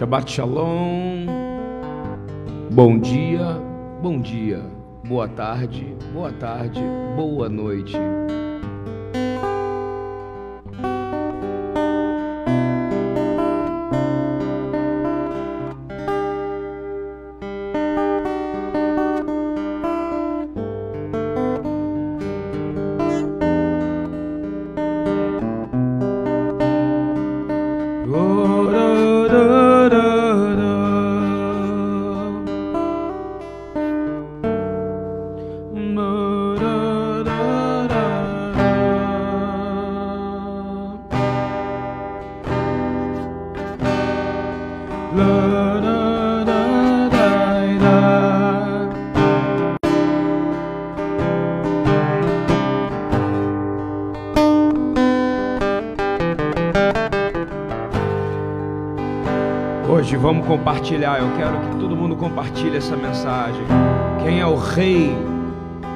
Shabbat Shalom. Bom dia, bom dia. Boa tarde, boa tarde, boa noite. Compartilhar. Eu quero que todo mundo compartilhe essa mensagem. Quem é o rei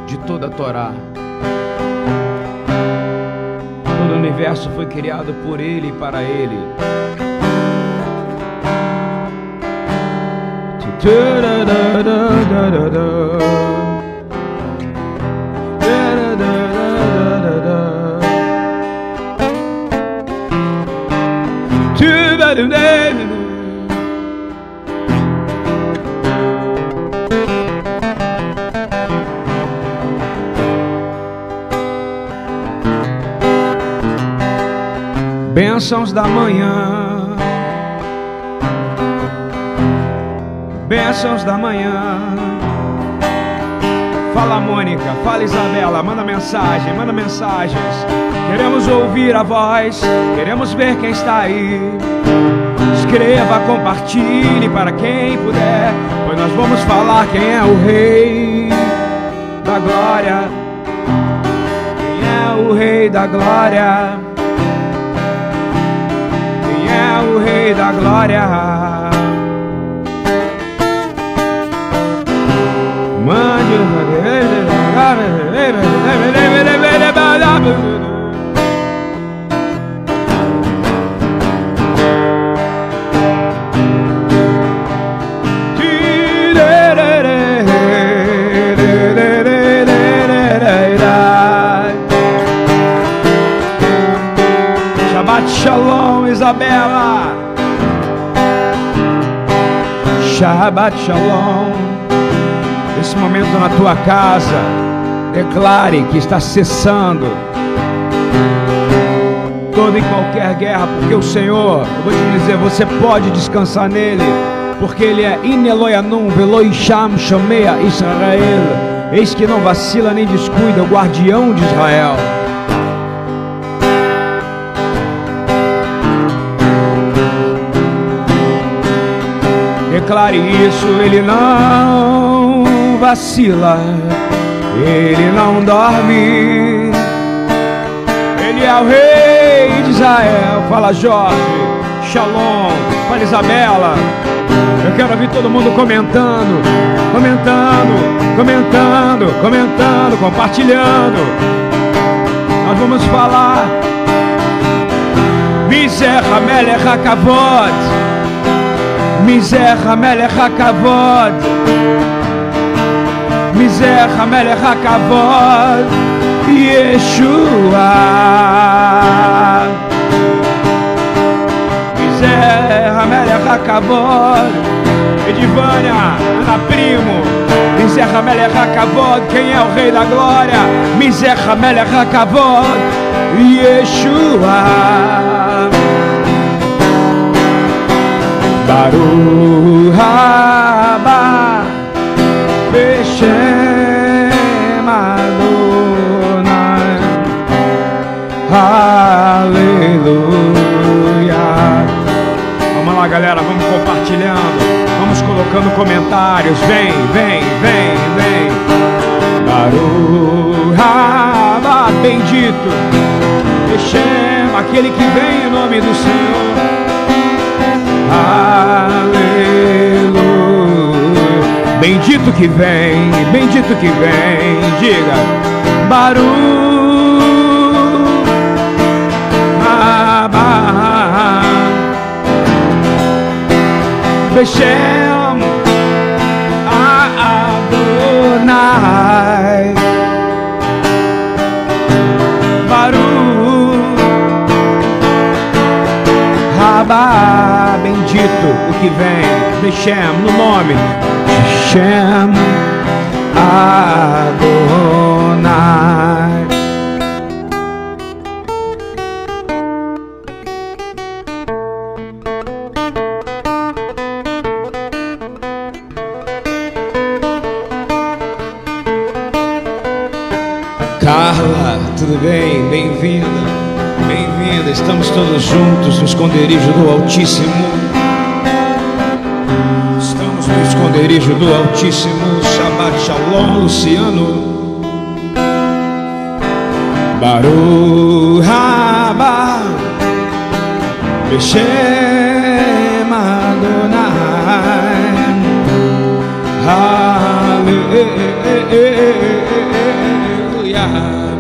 de toda a Torá? Todo o universo foi criado por ele e para ele. Bênçãos da manhã, bênçãos da manhã. Fala Mônica, fala Isabela, manda mensagem, manda mensagens. Queremos ouvir a voz, queremos ver quem está aí. Escreva, compartilhe para quem puder, pois nós vamos falar quem é o Rei da Glória. Quem é o Rei da Glória? É o Rei da Glória? Mande Shabbat Shabbat Shalom. Esse momento na tua casa, declare que está cessando toda e qualquer guerra, porque o Senhor, eu vou te dizer, você pode descansar nele, porque ele é Ineloyanum, Veloisham, Shomea Israel. Eis que não vacila nem descuida, o guardião de Israel. Declare isso, ele não vacila, ele não dorme. Ele é o rei de Israel. Fala Jorge, Shalom, fala Isabela. Eu quero ouvir todo mundo comentando, comentando, comentando, comentando, compartilhando. Nós vamos falar. Miser Melech Hakavod. Miser Melech Hakavod. Miser Melech Hakavod. Yeshua. Miser Melech Hakavod. Edivânia, Ana Primo. Miser Melech Hakavod. Quem é o Rei da Glória? Miser Melech Hakavod. Yeshua. Baruch haba Beshem Adonai Aleluia. Vamos lá galera, vamos compartilhando Vamos colocando comentários. Vem, vem, vem, vem. Baruch haba Bendito. Beshem, aquele que vem em nome do Senhor Aleluia. Bendito que vem, bendito que vem, diga. Baru. Beshem Adonai que vem Beshem no nome Beshem Adonai Carla, tudo bem? Bem-vinda, bem-vinda. Estamos todos juntos no esconderijo do Altíssimo. Esconderijo do Altíssimo. Shabbat Shalom, Luciano. Baruch Haba Beshem Adonai Aleluia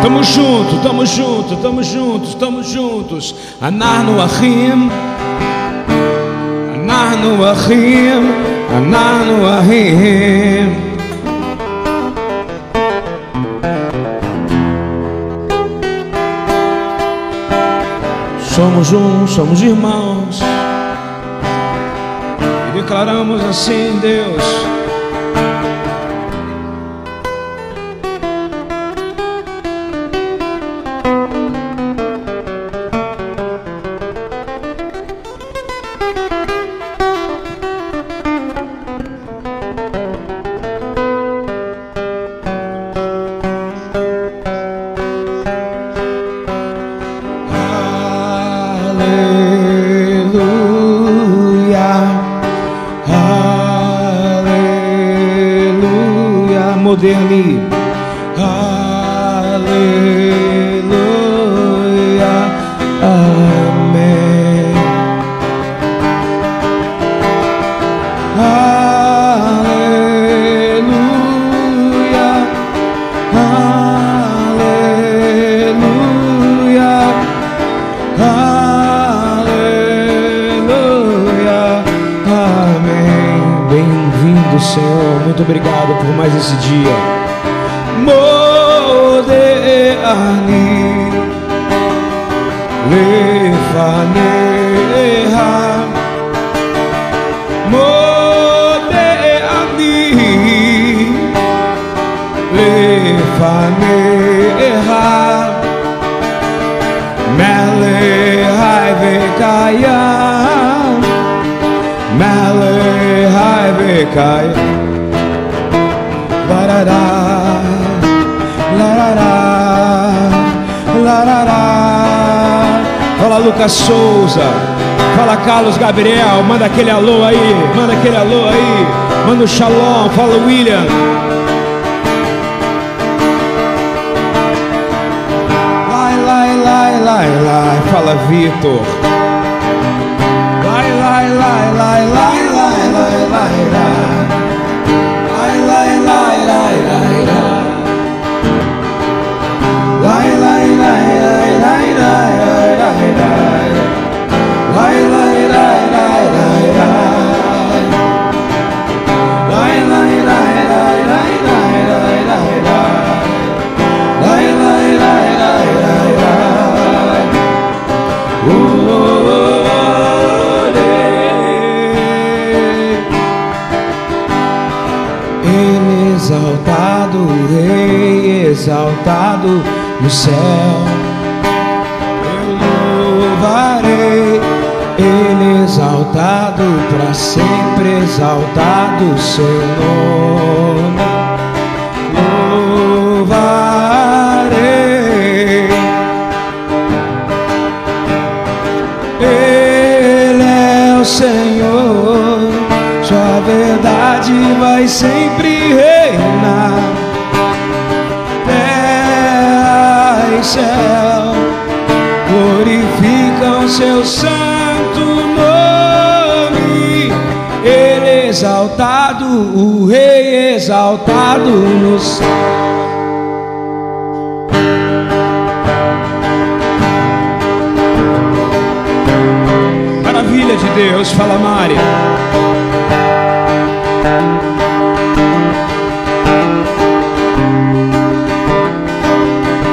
Tamo junto, tamo junto, tamo juntos, tamo juntos. Anarno Achim, Anarno Achim, Anarno Achim. Somos um, somos irmãos. E declaramos assim, Deus. Carlos Gabriel Manda aquele alô aí Manda aquele alô aí. Manda o shalom Fala William. Lai, lai, lai, lai, lai, fala Vitor. Exaltado no céu. Eu louvarei, Ele exaltado para sempre, exaltado seu nome. Louvarei. Ele é o Senhor, Sua verdade vai sempre o Rei exaltado no céu. Maravilha de Deus, fala Mari.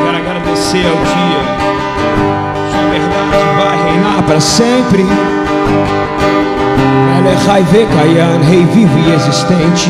Quero agradecer ao dia. Sua verdade vai reinar para sempre. Melechai Vekayan, Rei vivo e existente.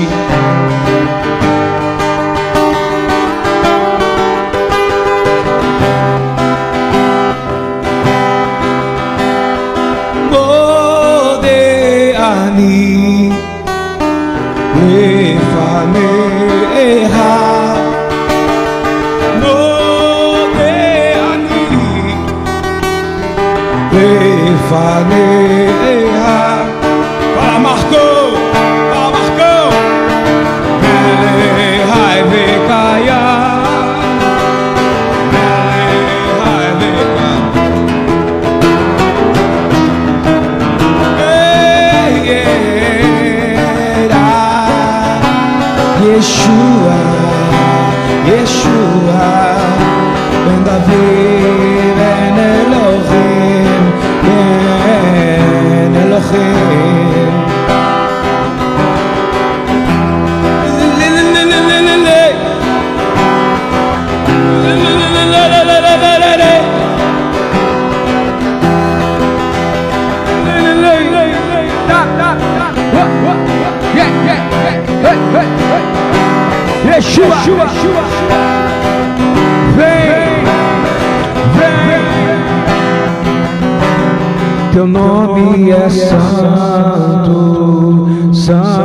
Yeshua, vem, vem. Teu nome é santo, santo,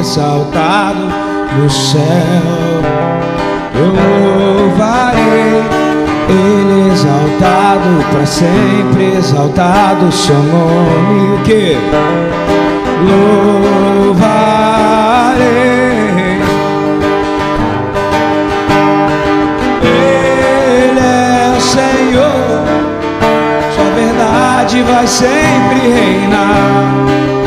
exaltado no céu. Eu louvarei, Ele exaltado para sempre, exaltado seu nome. O que? Louvarei. É vai sempre reinar.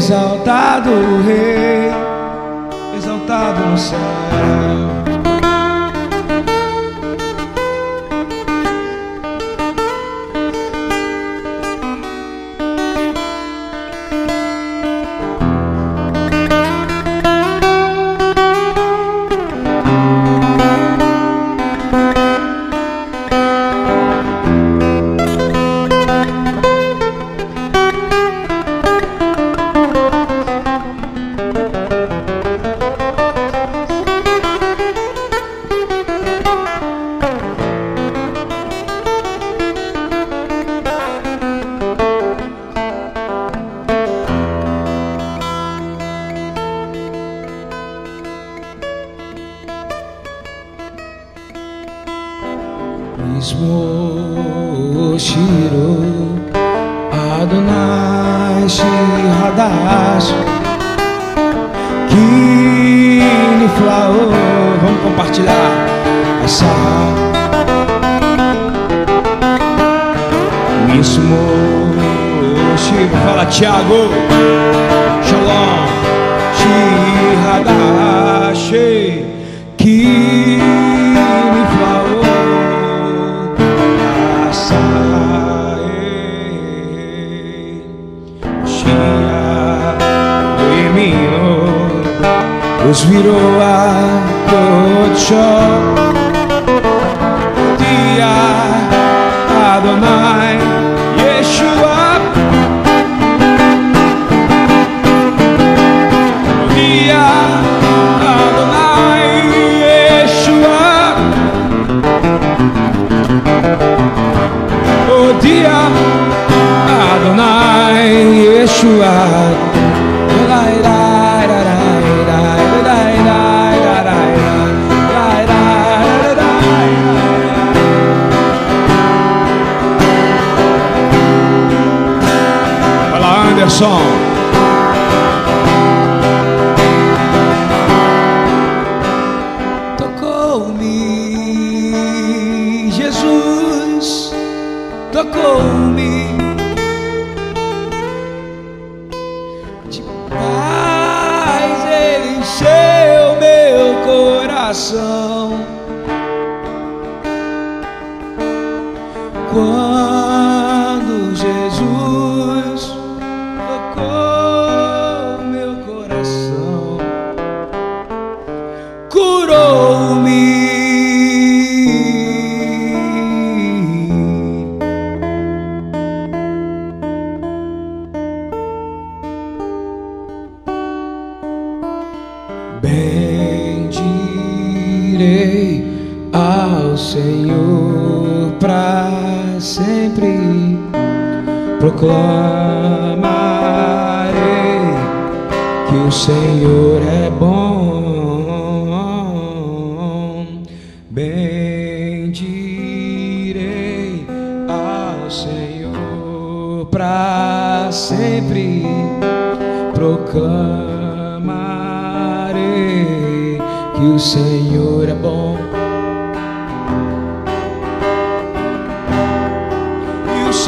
Exaltado, o Rei, exaltado no céu. Os virou a Kocho,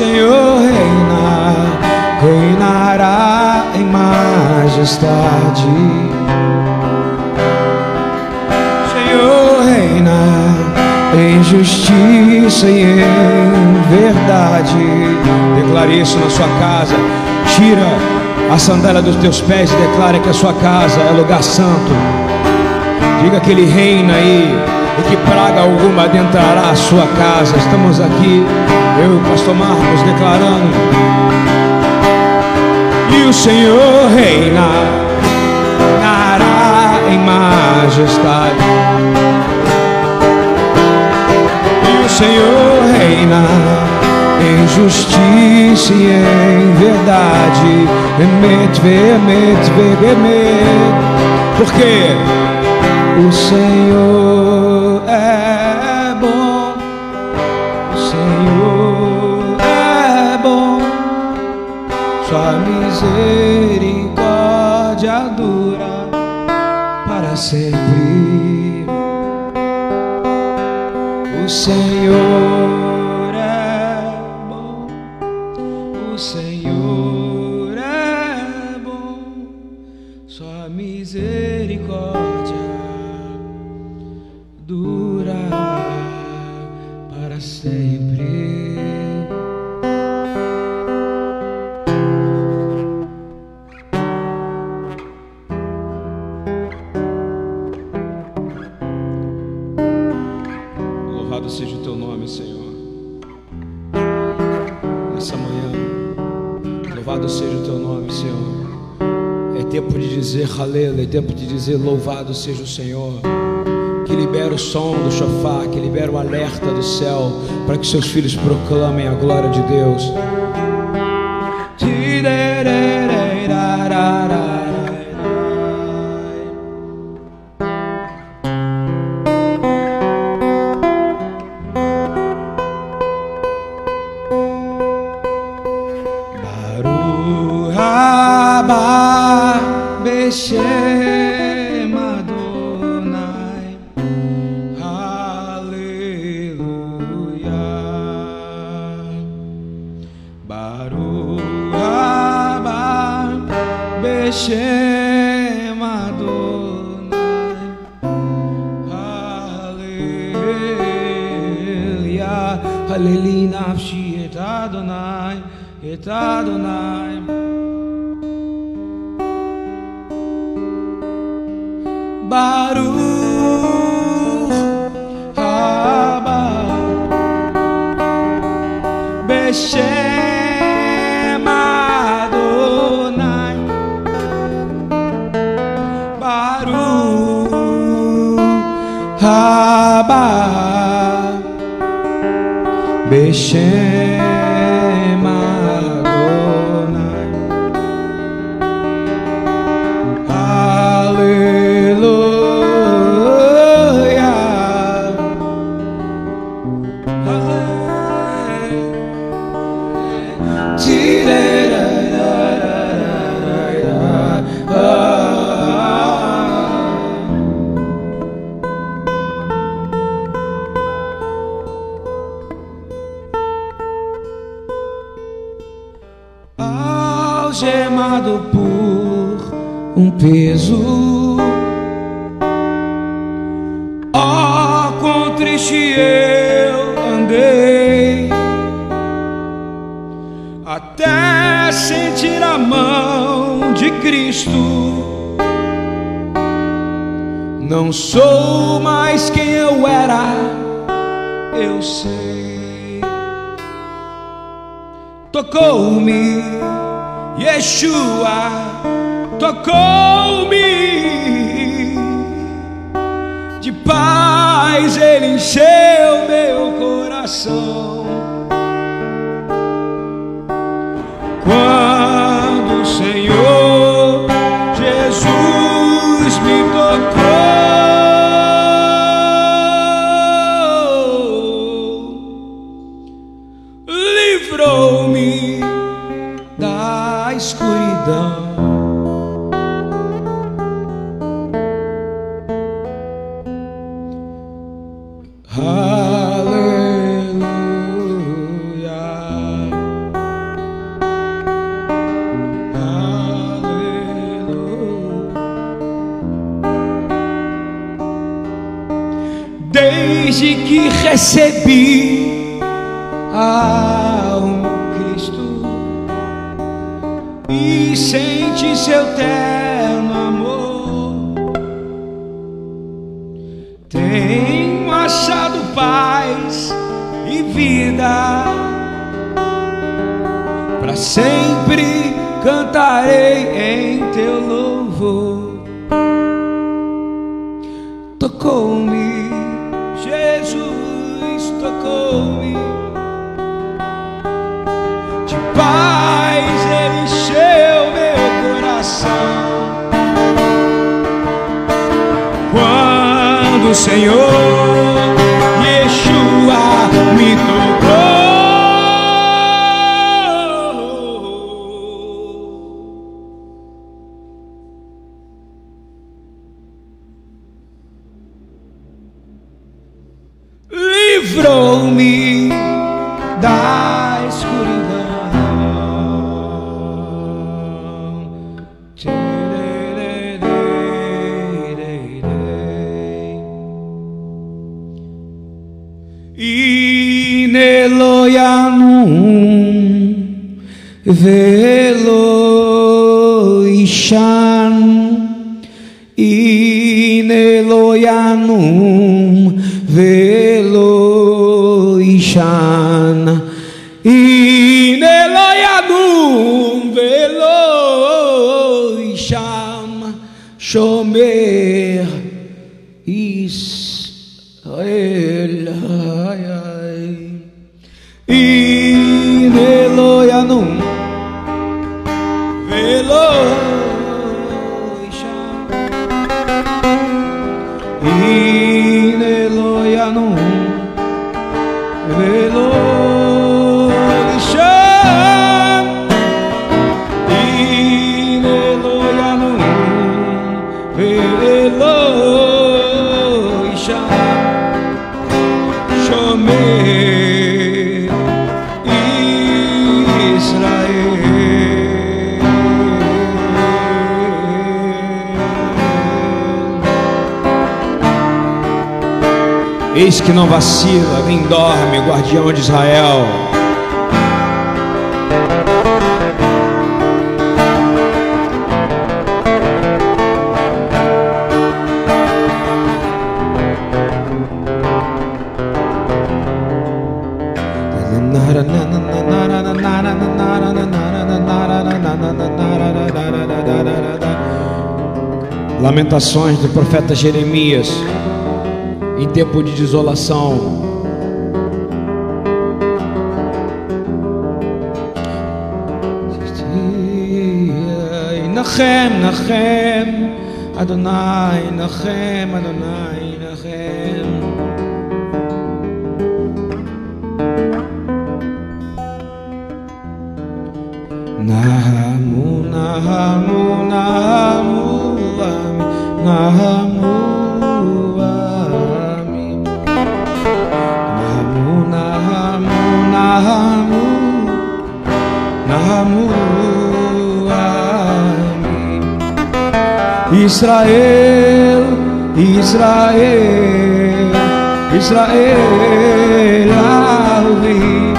Senhor reina, reinará em majestade. Senhor reina em justiça e em verdade. Declare isso na sua casa. Tira a sandália dos teus pés e declare que a sua casa é lugar santo. Diga que ele reina aí e que praga alguma adentrará a sua casa. Estamos aqui, eu e o pastor Marcos, declarando. E o Senhor reina, reinará em majestade. E o Senhor reina em justiça e em verdade. Emet, veemet, veemet. Por quê? O Senhor misericórdia dura para sempre. O Senhor louvado seja o Senhor. Que libera o som do chofar, que libera o alerta do céu, para que seus filhos proclamem a glória de Deus. Baruch Adonai Hallelujah. Hallelujah. Nafshi Adonai et Adonai Baruch haba Beshem Beshem Eu sou mais quem eu era, eu sei. Tocou-me, Yeshua, tocou-me. De paz ele encheu meu coração. vacila, nem dorme, guardião de Israel. Lamentações do profeta Jeremias em tempo de desolação. Nachem, Nachem, Adonai, Nachem, Adonai, Nachem. Nahamu, Nahamu, Nahamu, Nahamu. Israel, Israel, Israel, ouvi.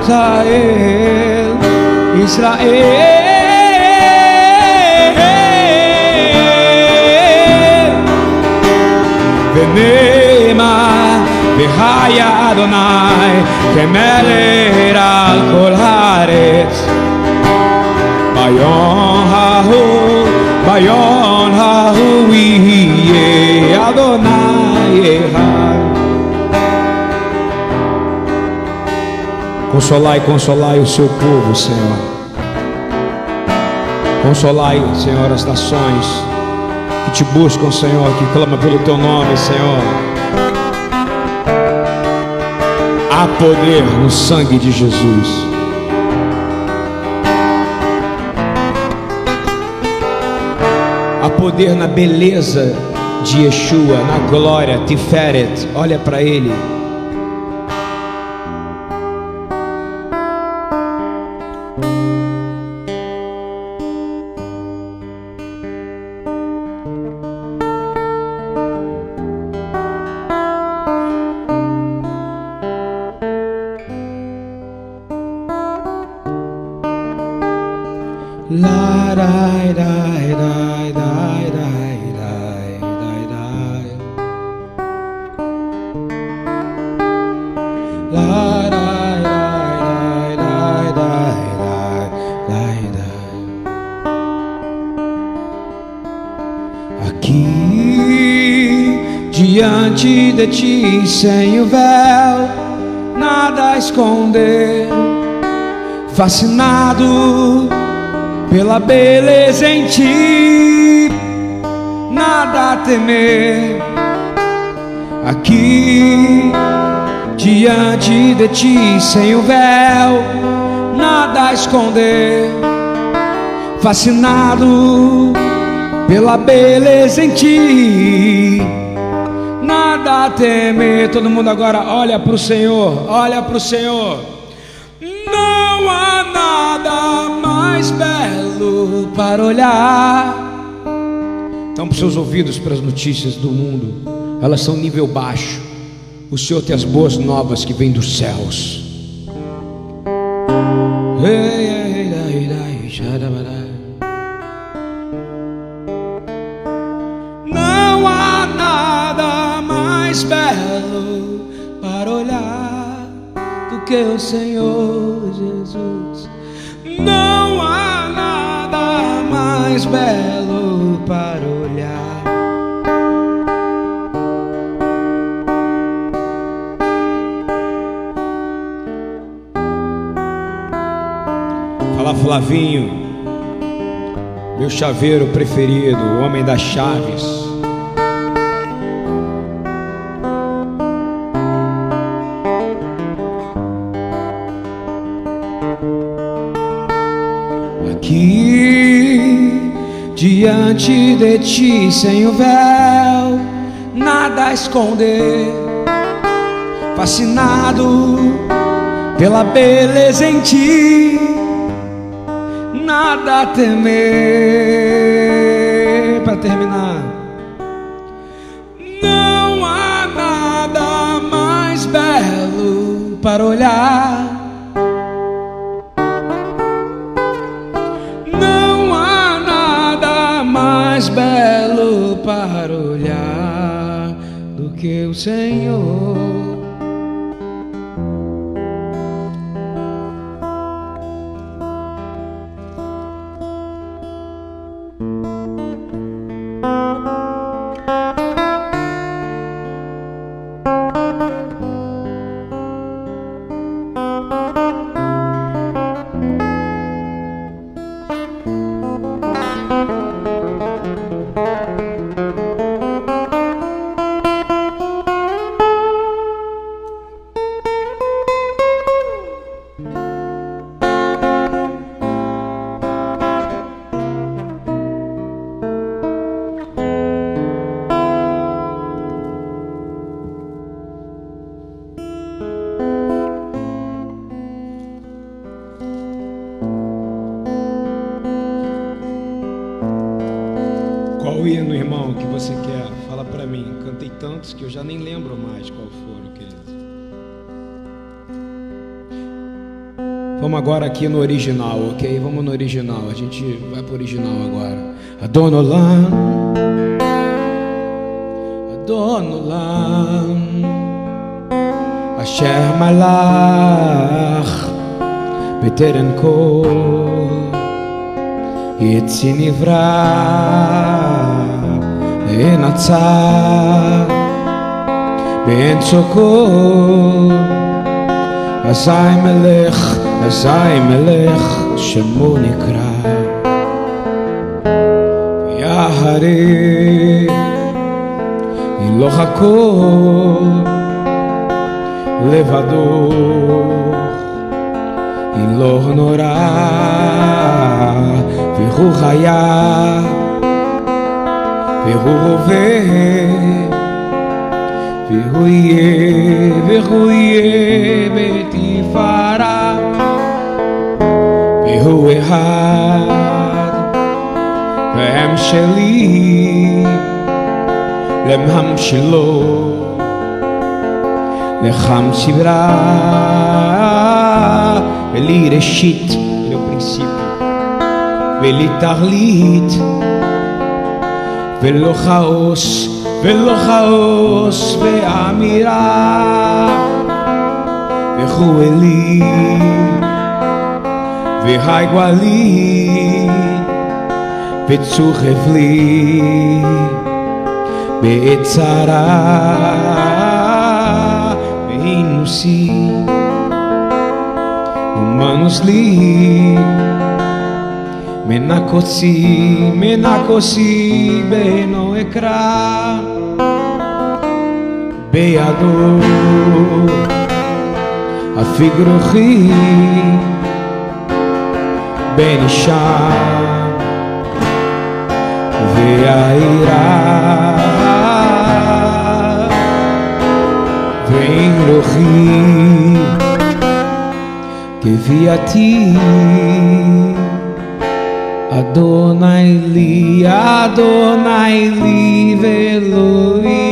Israel, Israel. ונאמר בחיה אדוני כמלך על כל הארץ ביום ההוא, Maior Raui Adonai Consolai, consolai o seu povo, Senhor. Consolai, Senhor, as nações que te buscam, Senhor, que clamam pelo teu nome, Senhor. Há poder no sangue de Jesus. Poder na beleza de Yeshua, na glória, Tiferet. Olha para ele. Sem o véu nada esconder fascinado pela beleza em ti, nada a temer. Aqui, diante de ti, sem o véu, nada a esconder. Fascinado pela beleza em ti, nada a temer. Todo mundo agora olha para o Senhor, olha para o Senhor. Não há nada mais belo para olhar. Tampa os seus ouvidos para as notícias do mundo, elas são nível baixo. O Senhor tem as boas novas que vêm dos céus. Que o Senhor Jesus. Não há nada mais belo para olhar. Fala Flavinho, meu chaveiro preferido, o homem das chaves. Diante de ti, sem o véu, nada a esconder, fascinado pela beleza em ti, nada a temer. Para terminar, aqui no original, ok? Vamos no original. A gente vai pro original agora. Adonolam. Adonolam. Asher malach. בטרם כל יצי נברא אין הצר באין צוקו אזי מלך אזי מלך שמו נקרא. יהרי הילוך הכל לבדו לא נורא, והוא חיה, והוא הווה, והוא יהיה, והוא יהיה בתפארה, והוא אחד, והם שלי, למהם שלו, לחם סברה, ולי ראשית, לא פרינסיפי, ולי תכלית, ולא כאוס, ולא כאוס ואמירה, וכו' לי. Ve'chu Eli, Ve'haiguali, Ve'tzur Evli, Ve'etzara, Ve'inusi, humanos li menakosi menakosi beno ekra בידו Benixá Veairá Vem no rio Que vi a ti. Adonai li Adonai li Veloi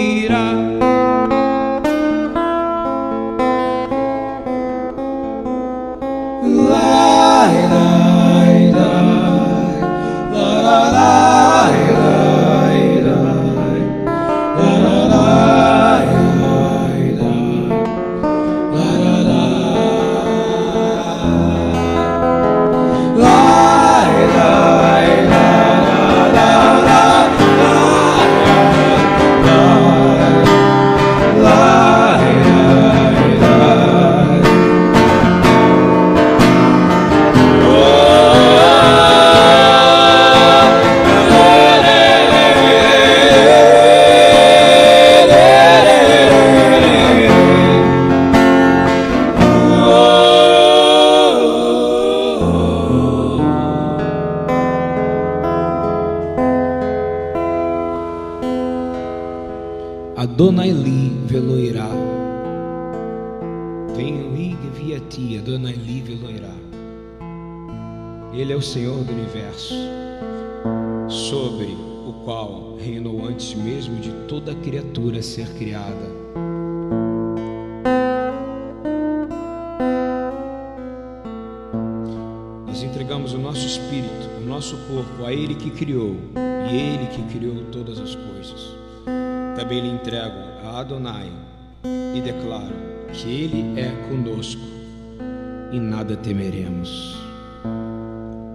temeremos.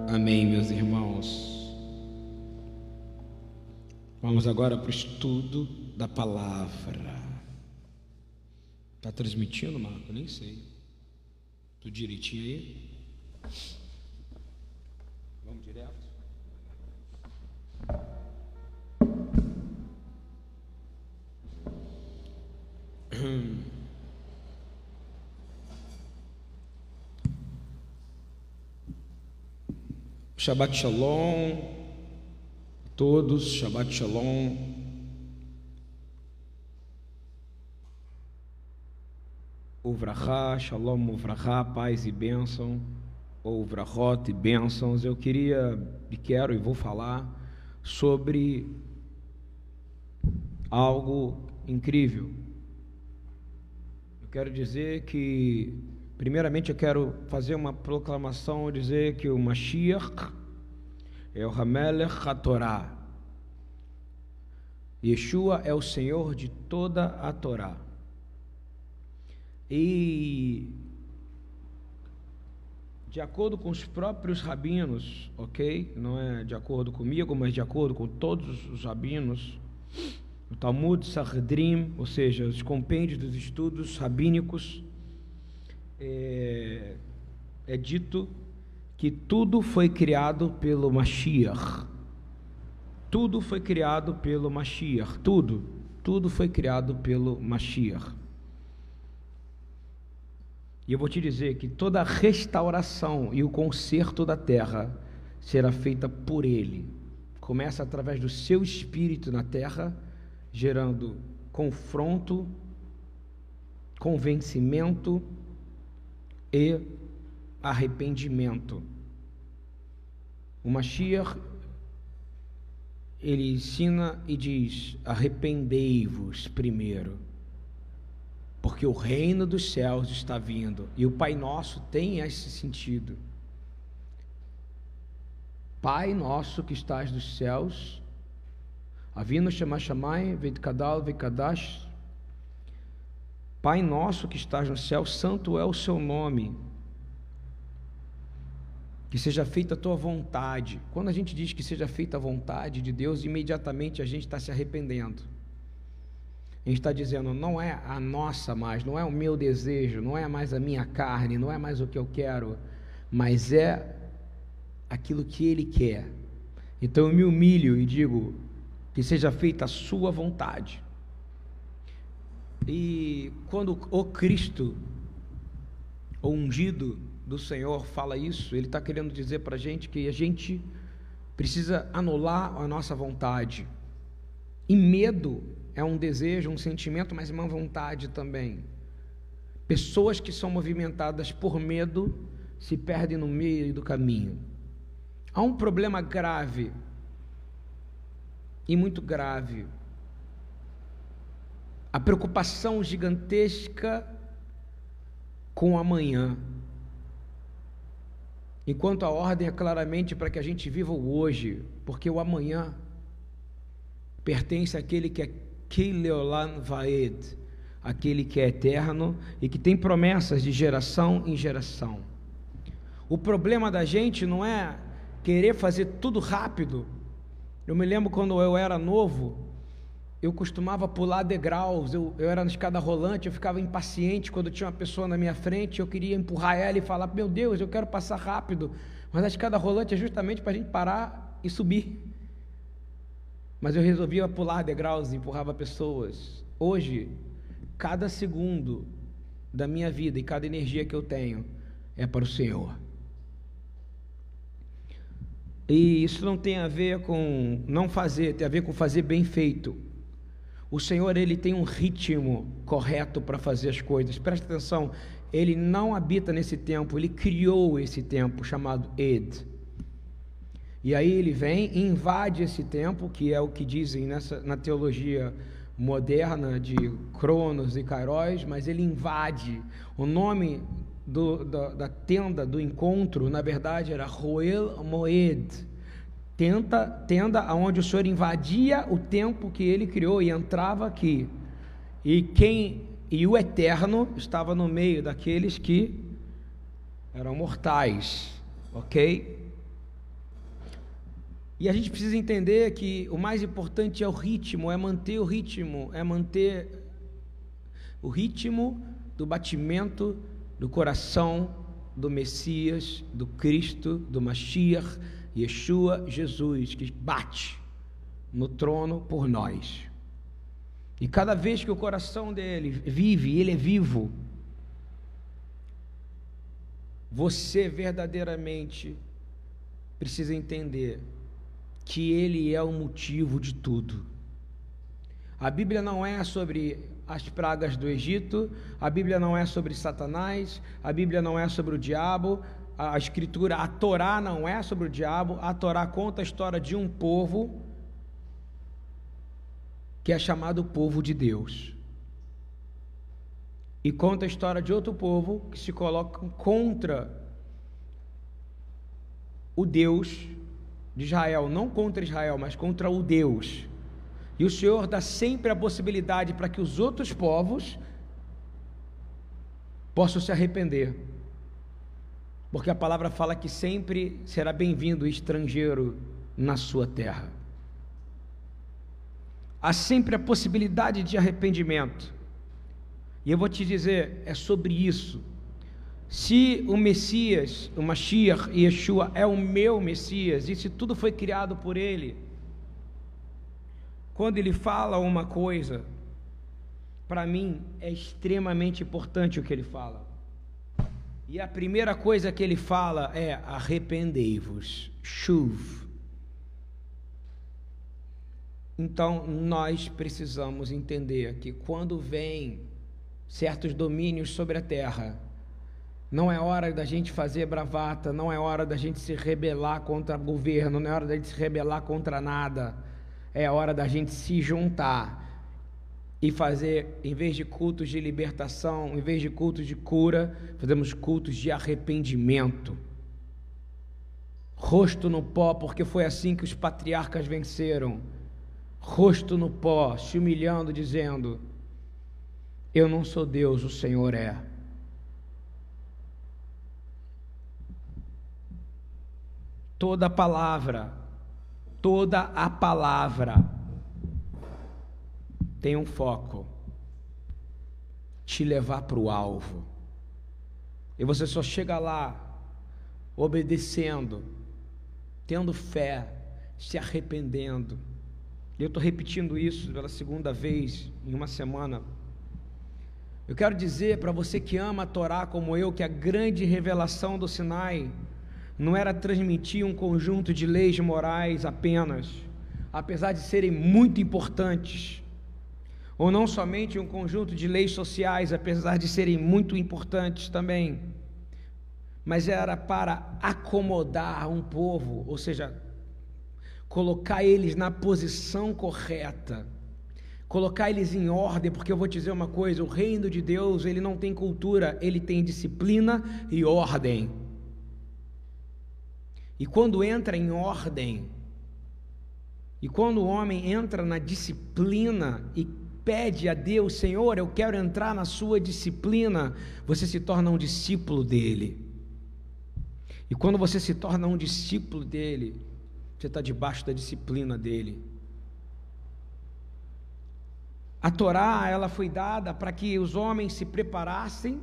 Amém, meus irmãos. Vamos agora para o estudo da palavra. Está transmitindo, Marco? Nem sei. Tudo direitinho aí? Vamos direto? Hum. Shabbat Shalom a todos, Shabbat Shalom. Uvrachá, Shalom Uvrachá, paz e bênção, ou Uvrachot e bênçãos. Eu queria e quero e vou falar sobre algo incrível. Eu quero dizer que, primeiramente, eu quero fazer uma proclamação, dizer que o Mashiach é o Hamelech HaTorah. Yeshua é o Senhor de toda a Torá. E de acordo com os próprios rabinos, ok? Não é de acordo comigo, mas de acordo com todos os rabinos, o Talmud Sahedrim, ou seja, os compêndios dos estudos rabínicos, é, é dito que tudo foi criado pelo Mashiach. Tudo foi criado pelo Mashiach. Tudo. Tudo foi criado pelo Mashiach. E eu vou te dizer que toda a restauração e o conserto da terra será feita por Ele. Começa através do seu espírito na terra, gerando confronto, convencimento e arrependimento. O Mashiach ele ensina e diz: arrependei-vos primeiro, porque o reino dos céus está vindo. E o Pai Nosso tem esse sentido. Pai nosso que estás nos céus, Avino Shamashamai, Vedkadal, Vekadash. Pai nosso que estás no céu, santo é o seu nome que seja feita a tua vontade. Quando a gente diz que seja feita a vontade de Deus, imediatamente a gente está se arrependendo. A gente está dizendo, não é a nossa mais, não é o meu desejo, não é mais a minha carne, não é mais o que eu quero, mas é aquilo que Ele quer. Então eu me humilho e digo que seja feita a Sua vontade. E quando o Cristo, o ungido, do Senhor fala isso, Ele está querendo dizer para a gente que a gente precisa anular a nossa vontade. E medo é um desejo, um sentimento, mas uma vontade também. Pessoas que são movimentadas por medo se perdem no meio do caminho. Há um problema grave, e muito grave. A preocupação gigantesca com amanhã. Enquanto a ordem é claramente para que a gente viva o hoje, porque o amanhã pertence àquele que é Kileolan Vaed, aquele que é eterno e que tem promessas de geração em geração. O problema da gente não é querer fazer tudo rápido. Eu me lembro quando eu era novo, eu costumava pular degraus, eu, eu era na escada rolante, eu ficava impaciente quando tinha uma pessoa na minha frente, eu queria empurrar ela e falar: Meu Deus, eu quero passar rápido. Mas a escada rolante é justamente para a gente parar e subir. Mas eu resolvia pular degraus e empurrava pessoas. Hoje, cada segundo da minha vida e cada energia que eu tenho é para o Senhor. E isso não tem a ver com não fazer, tem a ver com fazer bem feito. O Senhor, ele tem um ritmo correto para fazer as coisas. Presta atenção, ele não habita nesse tempo, ele criou esse tempo chamado Ed. E aí ele vem e invade esse tempo, que é o que dizem nessa, na teologia moderna de Cronos e Kairos, mas ele invade. O nome do, da, da, tenda do encontro, na verdade, era Roel Moed tenta, tenda aonde o Senhor invadia o tempo que ele criou e entrava aqui. E quem e o eterno estava no meio daqueles que eram mortais, OK? E a gente precisa entender que o mais importante é o ritmo, é manter o ritmo, é manter o ritmo do batimento do coração do Messias, do Cristo, do Mashiach, Yeshua, Jesus, que bate no trono por nós. E cada vez que o coração dele vive, ele é vivo, você verdadeiramente precisa entender que ele é o motivo de tudo. A Bíblia não é sobre as pragas do Egito, a Bíblia não é sobre Satanás, a Bíblia não é sobre o diabo, a escritura, a Torá não é sobre o diabo, a Torá conta a história de um povo que é chamado povo de Deus. E conta a história de outro povo que se coloca contra o Deus de Israel, não contra Israel, mas contra o Deus. E o Senhor dá sempre a possibilidade para que os outros povos possam se arrepender. Porque a palavra fala que sempre será bem-vindo o estrangeiro na sua terra. Há sempre a possibilidade de arrependimento. E eu vou te dizer, é sobre isso. Se o Messias, o Mashiach, Yeshua é o meu Messias, e se tudo foi criado por ele, quando ele fala uma coisa, para mim é extremamente importante o que ele fala. E a primeira coisa que ele fala é: arrependei-vos, chuv. Então nós precisamos entender que quando vem certos domínios sobre a terra, não é hora da gente fazer bravata, não é hora da gente se rebelar contra o governo, não é hora da gente se rebelar contra nada. É hora da gente se juntar e fazer, em vez de cultos de libertação, em vez de cultos de cura, fazemos cultos de arrependimento. Rosto no pó, porque foi assim que os patriarcas venceram. Rosto no pó, se humilhando, dizendo: Eu não sou Deus, o Senhor é. Toda palavra, toda a palavra tem um foco: te levar para o alvo. E você só chega lá obedecendo, tendo fé, se arrependendo. Eu estou repetindo isso pela segunda vez em uma semana. Eu quero dizer para você que ama a Torá como eu, que a grande revelação do Sinai não era transmitir um conjunto de leis morais apenas, apesar de serem muito importantes, ou não somente um conjunto de leis sociais, apesar de serem muito importantes também, mas era para acomodar um povo, ou seja, colocar eles na posição correta, colocar eles em ordem, porque eu vou te dizer uma coisa, o reino de Deus, ele não tem cultura, ele tem disciplina e ordem. E quando entra em ordem, e quando o homem entra na disciplina e pede a Deus, Senhor, eu quero entrar na sua disciplina, você se torna um discípulo dele. E quando você se torna um discípulo dele, você está debaixo da disciplina dele. A Torá, ela foi dada para que os homens se preparassem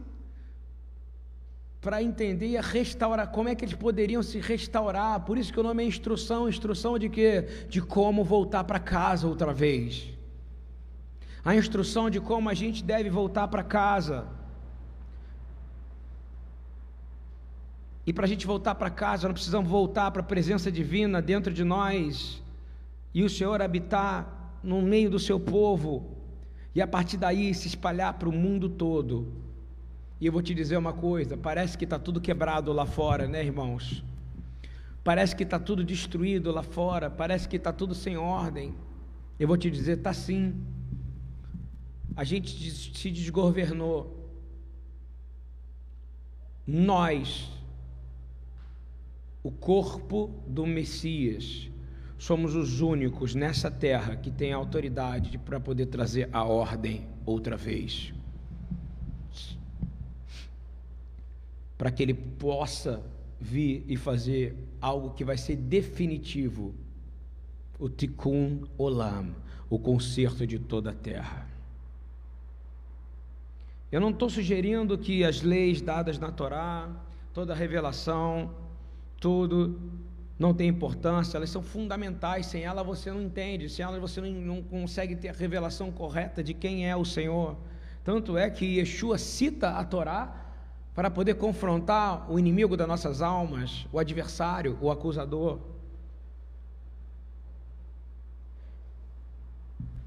para entender e restaurar, como é que eles poderiam se restaurar. Por isso que o nome é instrução, instrução de quê? De como voltar para casa outra vez a instrução de como a gente deve voltar para casa. E para a gente voltar para casa, nós precisamos voltar para a presença divina dentro de nós e o Senhor habitar no meio do seu povo e a partir daí se espalhar para o mundo todo. E eu vou te dizer uma coisa: parece que está tudo quebrado lá fora, né, irmãos? Parece que está tudo destruído lá fora, parece que está tudo sem ordem. Eu vou te dizer, está sim a gente se desgovernou. Nós, o corpo do Messias, somos os únicos nessa terra que tem autoridade para poder trazer a ordem outra vez. Para que ele possa vir e fazer algo que vai ser definitivo o Tikkun Olam, o conserto de toda a terra. Eu não estou sugerindo que as leis dadas na Torá, toda a revelação, tudo não tem importância, elas são fundamentais. Sem ela você não entende, sem ela você não, consegue ter a revelação correta de quem é o Senhor. Tanto é que Yeshua cita a Torá para poder confrontar o inimigo das nossas almas, o adversário, o acusador.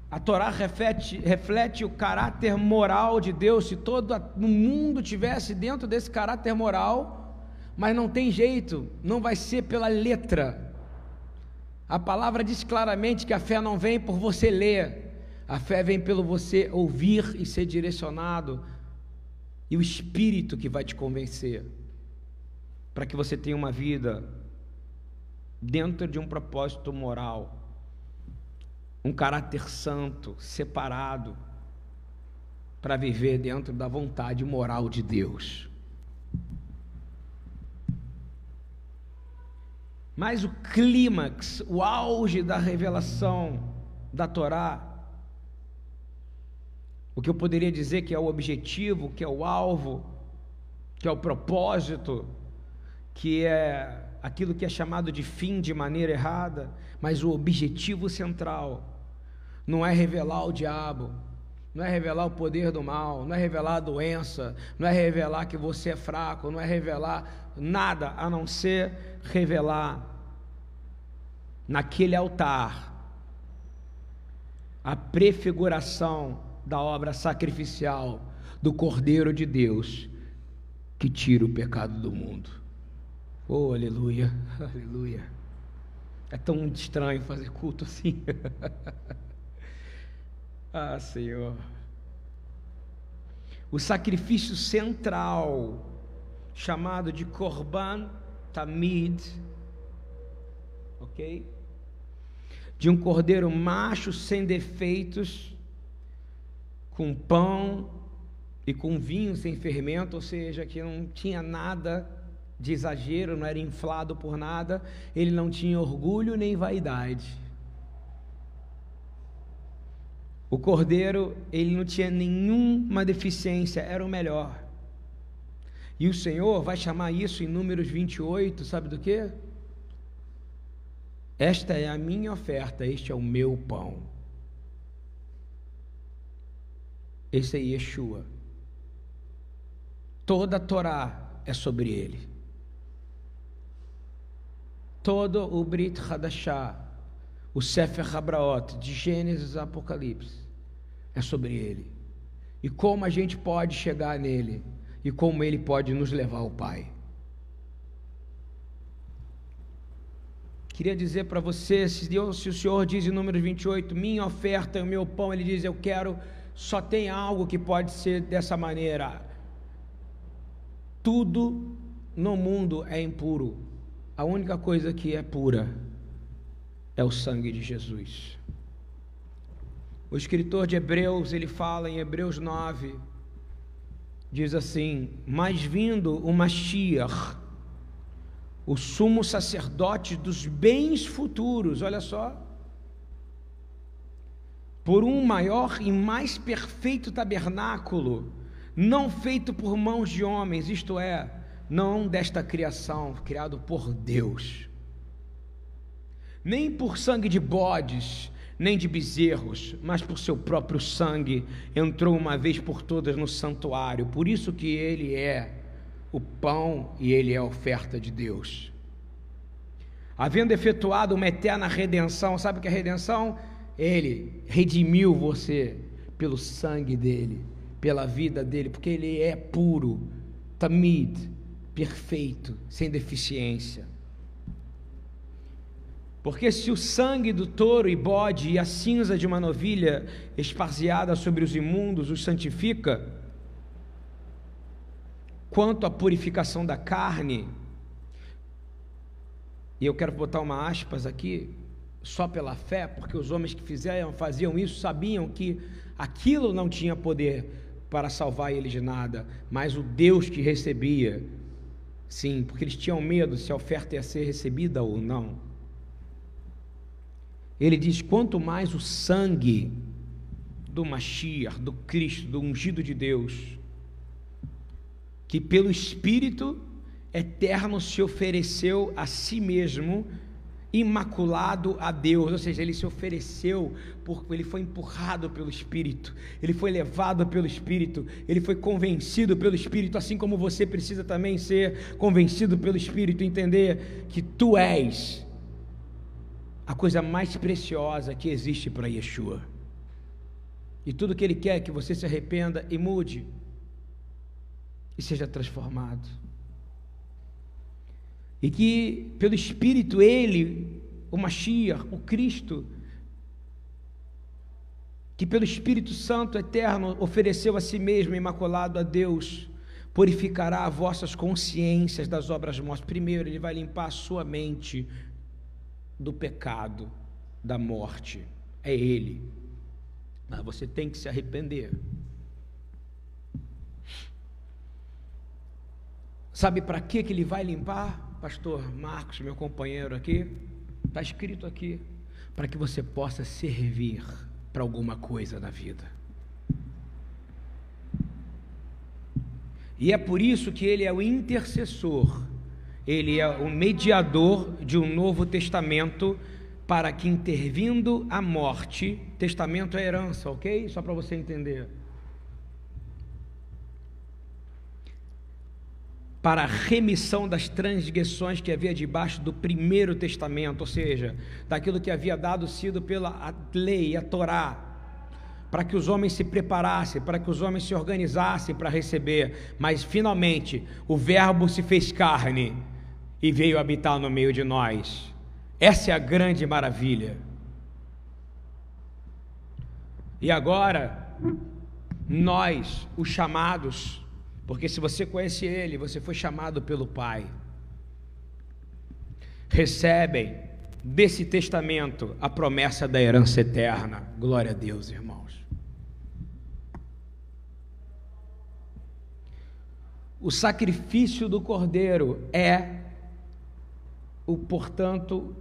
A Torá reflete, reflete o caráter moral de Deus. Se todo o mundo tivesse dentro desse caráter moral, mas não tem jeito, não vai ser pela letra. A palavra diz claramente que a fé não vem por você ler, A fé vem pelo você ouvir e ser direcionado, e o Espírito que vai te convencer, para que você tenha uma vida dentro de um propósito moral, um caráter santo, separado, para viver dentro da vontade moral de Deus. Mas o clímax, o auge da revelação da Torá, o que eu poderia dizer que é o objetivo, que é o alvo, que é o propósito, que é aquilo que é chamado de fim de maneira errada, mas o objetivo central não é revelar o diabo, não é revelar o poder do mal, não é revelar a doença, não é revelar que você é fraco, não é revelar nada a não ser revelar naquele altar a prefiguração da obra sacrificial do Cordeiro de Deus que tira o pecado do mundo. Oh, aleluia, aleluia. É tão estranho fazer culto assim. ah, Senhor. O sacrifício central, chamado de Korban Tamid, ok? De um cordeiro macho sem defeitos, com pão e com vinho sem fermento, ou seja, que não tinha nada de exagero, não era inflado por nada, ele não tinha orgulho nem vaidade. O cordeiro, ele não tinha nenhuma deficiência, era o melhor. E o Senhor vai chamar isso em Números 28, sabe do que? Esta é a minha oferta, este é o meu pão. Esse é Yeshua. Toda a Torá é sobre ele. Todo o Brit Hadashah, o Sefer Habraot, de Gênesis a Apocalipse, é sobre ele. E como a gente pode chegar nele, e como ele pode nos levar ao Pai. Queria dizer para você, se, Deus, se o Senhor diz em número 28, minha oferta o meu pão, ele diz, eu quero só tem algo que pode ser dessa maneira. Tudo no mundo é impuro. A única coisa que é pura é o sangue de Jesus. O escritor de Hebreus, ele fala em Hebreus 9, diz assim: Mas vindo o Mashiach, o sumo sacerdote dos bens futuros, olha só, por um maior e mais perfeito tabernáculo, não feito por mãos de homens, isto é, não desta criação, criado por Deus, nem por sangue de bodes, nem de bezerros, mas por seu próprio sangue, entrou uma vez por todas no santuário. Por isso que ele é o pão e ele é a oferta de Deus. Havendo efetuado uma eterna redenção, sabe o que é redenção? Ele redimiu você pelo sangue dele, pela vida dele, porque ele é puro, tamid, perfeito, sem deficiência. Porque se o sangue do touro e bode e a cinza de uma novilha esparziada sobre os imundos os santifica, quanto à purificação da carne, e eu quero botar uma aspas aqui, só pela fé, porque os homens que fizeram, faziam isso sabiam que aquilo não tinha poder para salvar eles de nada, mas o Deus que recebia, sim, porque eles tinham medo se a oferta ia ser recebida ou não. Ele diz: quanto mais o sangue do Mashiach, do Cristo, do ungido de Deus, que pelo Espírito eterno se ofereceu a si mesmo imaculado a Deus, ou seja, ele se ofereceu, porque ele foi empurrado pelo Espírito, ele foi levado pelo Espírito, ele foi convencido pelo Espírito, assim como você precisa também ser convencido pelo Espírito, entender que tu és a coisa mais preciosa que existe para Yeshua. E tudo que ele quer é que você se arrependa e mude e seja transformado e que pelo Espírito ele, o Mashiach, o Cristo, que pelo Espírito Santo eterno ofereceu a si mesmo imaculado a Deus, purificará vossas consciências das obras mortas. Primeiro, ele vai limpar a sua mente do pecado, da morte. É ele. Mas você tem que se arrepender. Sabe para que ele vai limpar? Pastor Marcos, meu companheiro aqui, está escrito aqui, para que você possa servir para alguma coisa na vida. E é por isso que ele é o intercessor, ele é o mediador de um novo testamento, para que intervindo a morte, testamento é herança, ok? Só para você entender. Para a remissão das transgressões que havia debaixo do primeiro testamento, ou seja, daquilo que havia dado sido pela lei, a Torá, para que os homens se preparassem, para que os homens se organizassem para receber, mas finalmente o Verbo se fez carne e veio habitar no meio de nós. Essa é a grande maravilha. E agora, nós, os chamados, porque se você conhece Ele, você foi chamado pelo Pai, recebem desse testamento a promessa da herança eterna. Glória a Deus, irmãos. O sacrifício do cordeiro é o, portanto,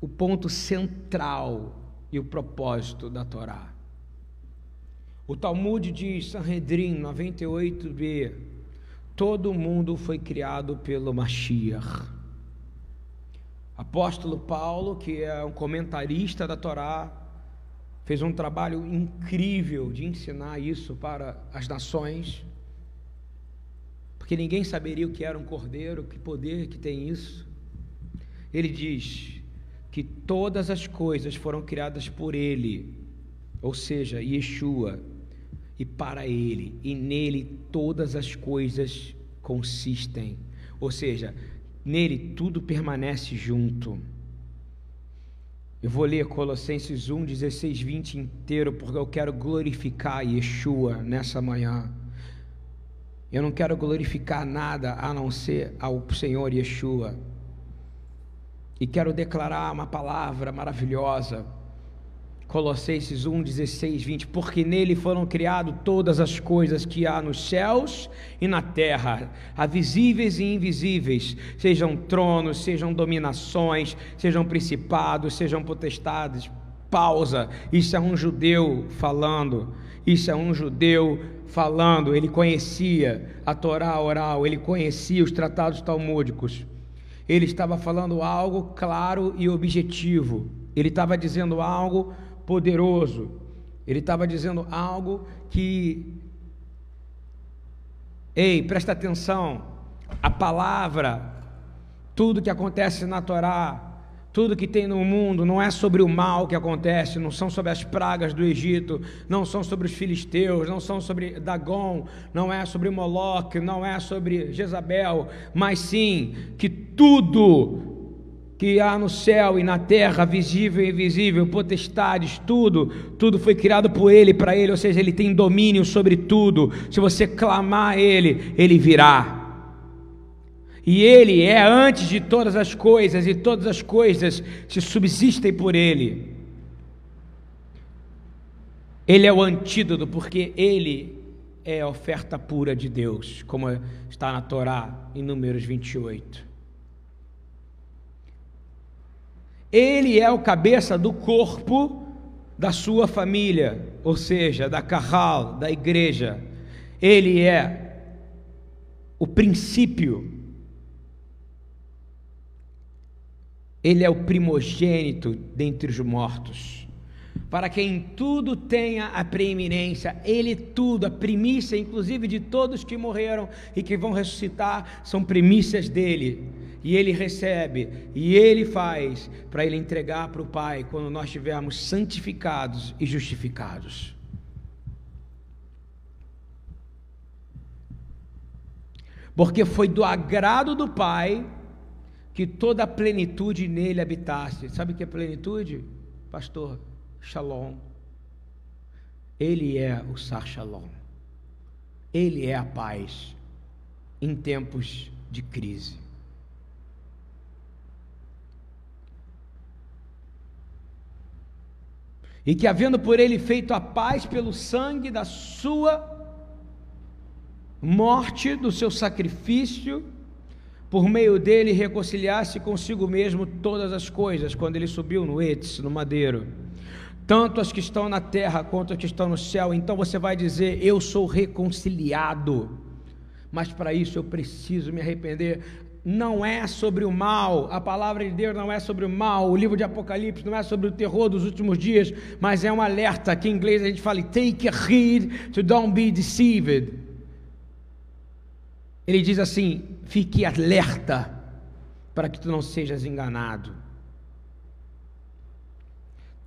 o ponto central e o propósito da Torá. O Talmud diz, Sanhedrin 98b, todo mundo foi criado pelo Mashiach. Apóstolo Paulo, que é um comentarista da Torá, fez um trabalho incrível de ensinar isso para as nações porque ninguém saberia o que era um cordeiro, que poder que tem isso. Ele diz que todas as coisas foram criadas por Ele, ou seja, Yeshua, e para Ele, e nele todas as coisas consistem, ou seja, nele tudo permanece junto. Eu vou ler Colossenses 1, 16, 20 inteiro, porque eu quero glorificar Yeshua nessa manhã. Eu não quero glorificar nada a não ser ao Senhor Yeshua. E quero declarar uma palavra maravilhosa. Colossenses 1, 16, 20. Porque nele foram criadas todas as coisas que há nos céus e na terra, há visíveis e invisíveis, sejam tronos, sejam dominações, sejam principados, sejam potestades. Pausa. Isso é um judeu falando. Isso é um judeu falando, ele conhecia a Torá oral, ele conhecia os tratados talmúdicos. Ele estava falando algo claro e objetivo. Ele estava dizendo algo poderoso. Ele estava dizendo algo que Ei, presta atenção. A palavra, tudo que acontece na Torá, tudo que tem no mundo não é sobre o mal que acontece, não são sobre as pragas do Egito, não são sobre os filisteus, não são sobre Dagon, não é sobre Moloque, não é sobre Jezabel, mas sim que tudo que há no céu e na terra, visível e invisível, potestades, tudo, tudo foi criado por Ele, para Ele, ou seja, Ele tem domínio sobre tudo. Se você clamar a Ele, Ele virá e Ele é antes de todas as coisas, e todas as coisas se subsistem por Ele. Ele é o antídoto, porque Ele é a oferta pura de Deus, como está na Torá, em Números 28. Ele é o cabeça do corpo da sua família, ou seja, da carral, da igreja. Ele é o princípio Ele é o primogênito dentre os mortos. Para quem tudo tenha a preeminência, Ele tudo, a primícia, inclusive de todos que morreram e que vão ressuscitar, são primícias dele. E Ele recebe, e Ele faz, para Ele entregar para o Pai, quando nós estivermos santificados e justificados. Porque foi do agrado do Pai que toda a plenitude nele habitasse. Sabe o que é plenitude, pastor? Shalom. Ele é o Sar Shalom. Ele é a paz em tempos de crise. E que, havendo por ele feito a paz pelo sangue da sua morte, do seu sacrifício, por meio dele reconciliasse consigo mesmo todas as coisas, quando ele subiu no Etes, no madeiro, tanto as que estão na terra quanto as que estão no céu. Então você vai dizer: Eu sou reconciliado, mas para isso eu preciso me arrepender. Não é sobre o mal, a palavra de Deus não é sobre o mal, o livro de Apocalipse não é sobre o terror dos últimos dias, mas é um alerta que em inglês a gente fala: Take heed to don't be deceived ele diz assim: fique alerta para que tu não sejas enganado.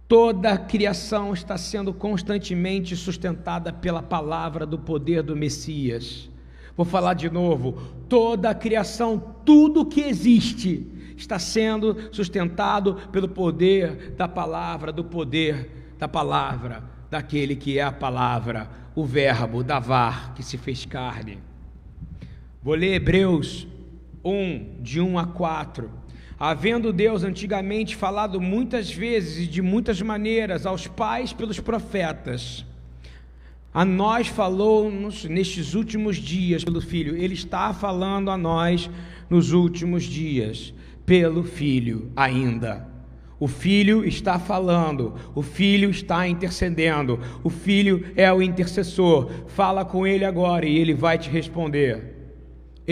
Toda a criação está sendo constantemente sustentada pela palavra do poder do Messias. Vou falar de novo: toda a criação, tudo que existe, está sendo sustentado pelo poder da palavra, do poder da palavra, daquele que é a palavra, o Verbo, Davar, que se fez carne. Vou ler Hebreus 1, de 1 a 4. Havendo Deus antigamente falado muitas vezes e de muitas maneiras aos pais pelos profetas, a nós falou-nos nestes últimos dias pelo Filho. Ele está falando a nós nos últimos dias pelo Filho ainda. O Filho está falando, o Filho está intercedendo, o Filho é o intercessor. Fala com ele agora e ele vai te responder.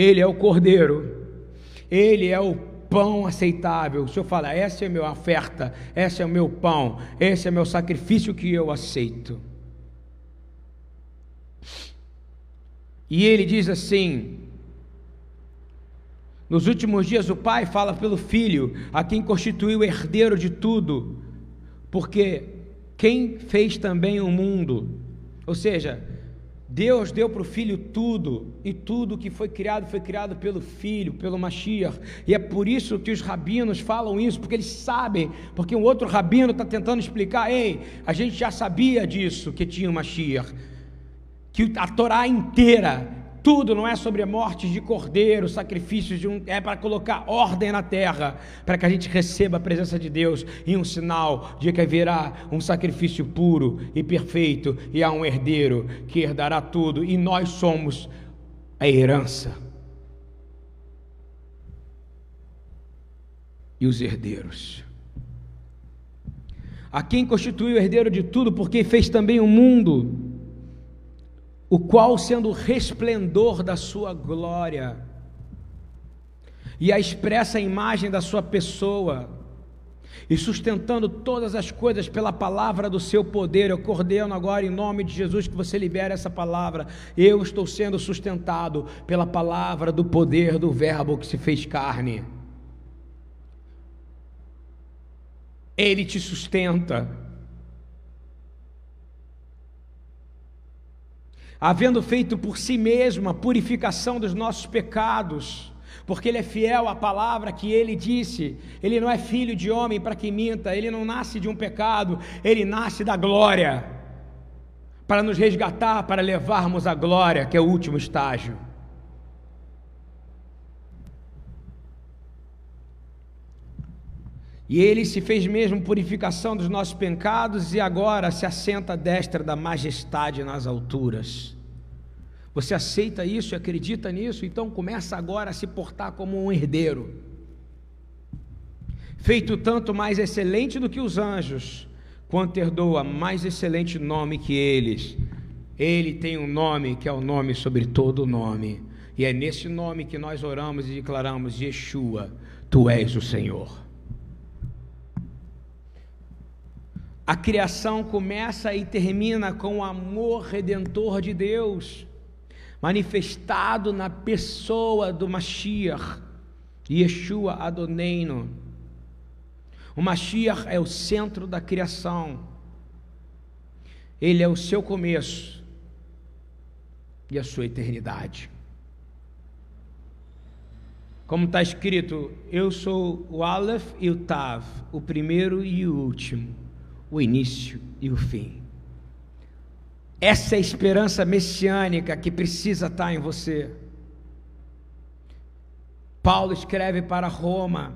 Ele é o cordeiro, ele é o pão aceitável. O Senhor fala: essa é a minha oferta, esse é o meu pão, esse é o meu sacrifício que eu aceito. E ele diz assim: nos últimos dias o Pai fala pelo Filho, a quem constituiu herdeiro de tudo, porque quem fez também o mundo, ou seja, Deus deu para o filho tudo, e tudo que foi criado foi criado pelo filho, pelo Mashiach. E é por isso que os rabinos falam isso, porque eles sabem, porque um outro rabino está tentando explicar: ei, a gente já sabia disso, que tinha o Mashiach, que a Torá inteira tudo não é sobre mortes de cordeiro, sacrifícios de um, é para colocar ordem na terra, para que a gente receba a presença de Deus e um sinal de que haverá um sacrifício puro e perfeito e há um herdeiro que herdará tudo e nós somos a herança. E os herdeiros. A quem constituiu o herdeiro de tudo, porque fez também o mundo o qual, sendo o resplendor da sua glória e a expressa imagem da sua pessoa, e sustentando todas as coisas pela palavra do seu poder, eu coordeno agora em nome de Jesus que você libere essa palavra. Eu estou sendo sustentado pela palavra do poder do Verbo que se fez carne. Ele te sustenta. Havendo feito por si mesmo a purificação dos nossos pecados, porque Ele é fiel à palavra que Ele disse, Ele não é filho de homem para que minta, Ele não nasce de um pecado, Ele nasce da glória, para nos resgatar, para levarmos a glória, que é o último estágio. E ele se fez mesmo purificação dos nossos pecados e agora se assenta à destra da majestade nas alturas. Você aceita isso e acredita nisso? Então começa agora a se portar como um herdeiro. Feito tanto mais excelente do que os anjos, quanto herdoa mais excelente nome que eles. Ele tem um nome que é o nome sobre todo nome. E é nesse nome que nós oramos e declaramos: Yeshua, tu és o Senhor. A criação começa e termina com o amor redentor de Deus, manifestado na pessoa do Mashiach, Yeshua Adoneino. O Mashiach é o centro da criação, ele é o seu começo e a sua eternidade. Como está escrito, eu sou o Aleph e o Tav, o primeiro e o último o início e o fim. Essa é a esperança messiânica que precisa estar em você. Paulo escreve para Roma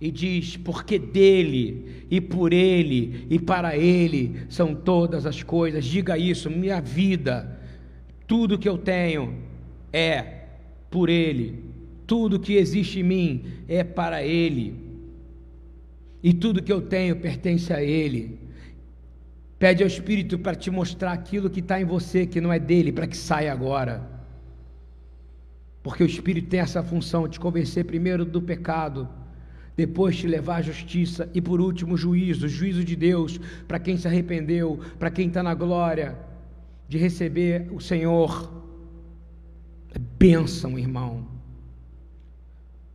e diz: Porque dele e por ele e para ele são todas as coisas. Diga isso, minha vida, tudo que eu tenho é por ele, tudo que existe em mim é para ele, e tudo que eu tenho pertence a ele. Pede ao Espírito para te mostrar aquilo que está em você, que não é dele, para que saia agora. Porque o Espírito tem essa função de convencer primeiro do pecado, depois te levar à justiça e por último o juízo, o juízo de Deus para quem se arrependeu, para quem está na glória de receber o Senhor. É bênção, irmão.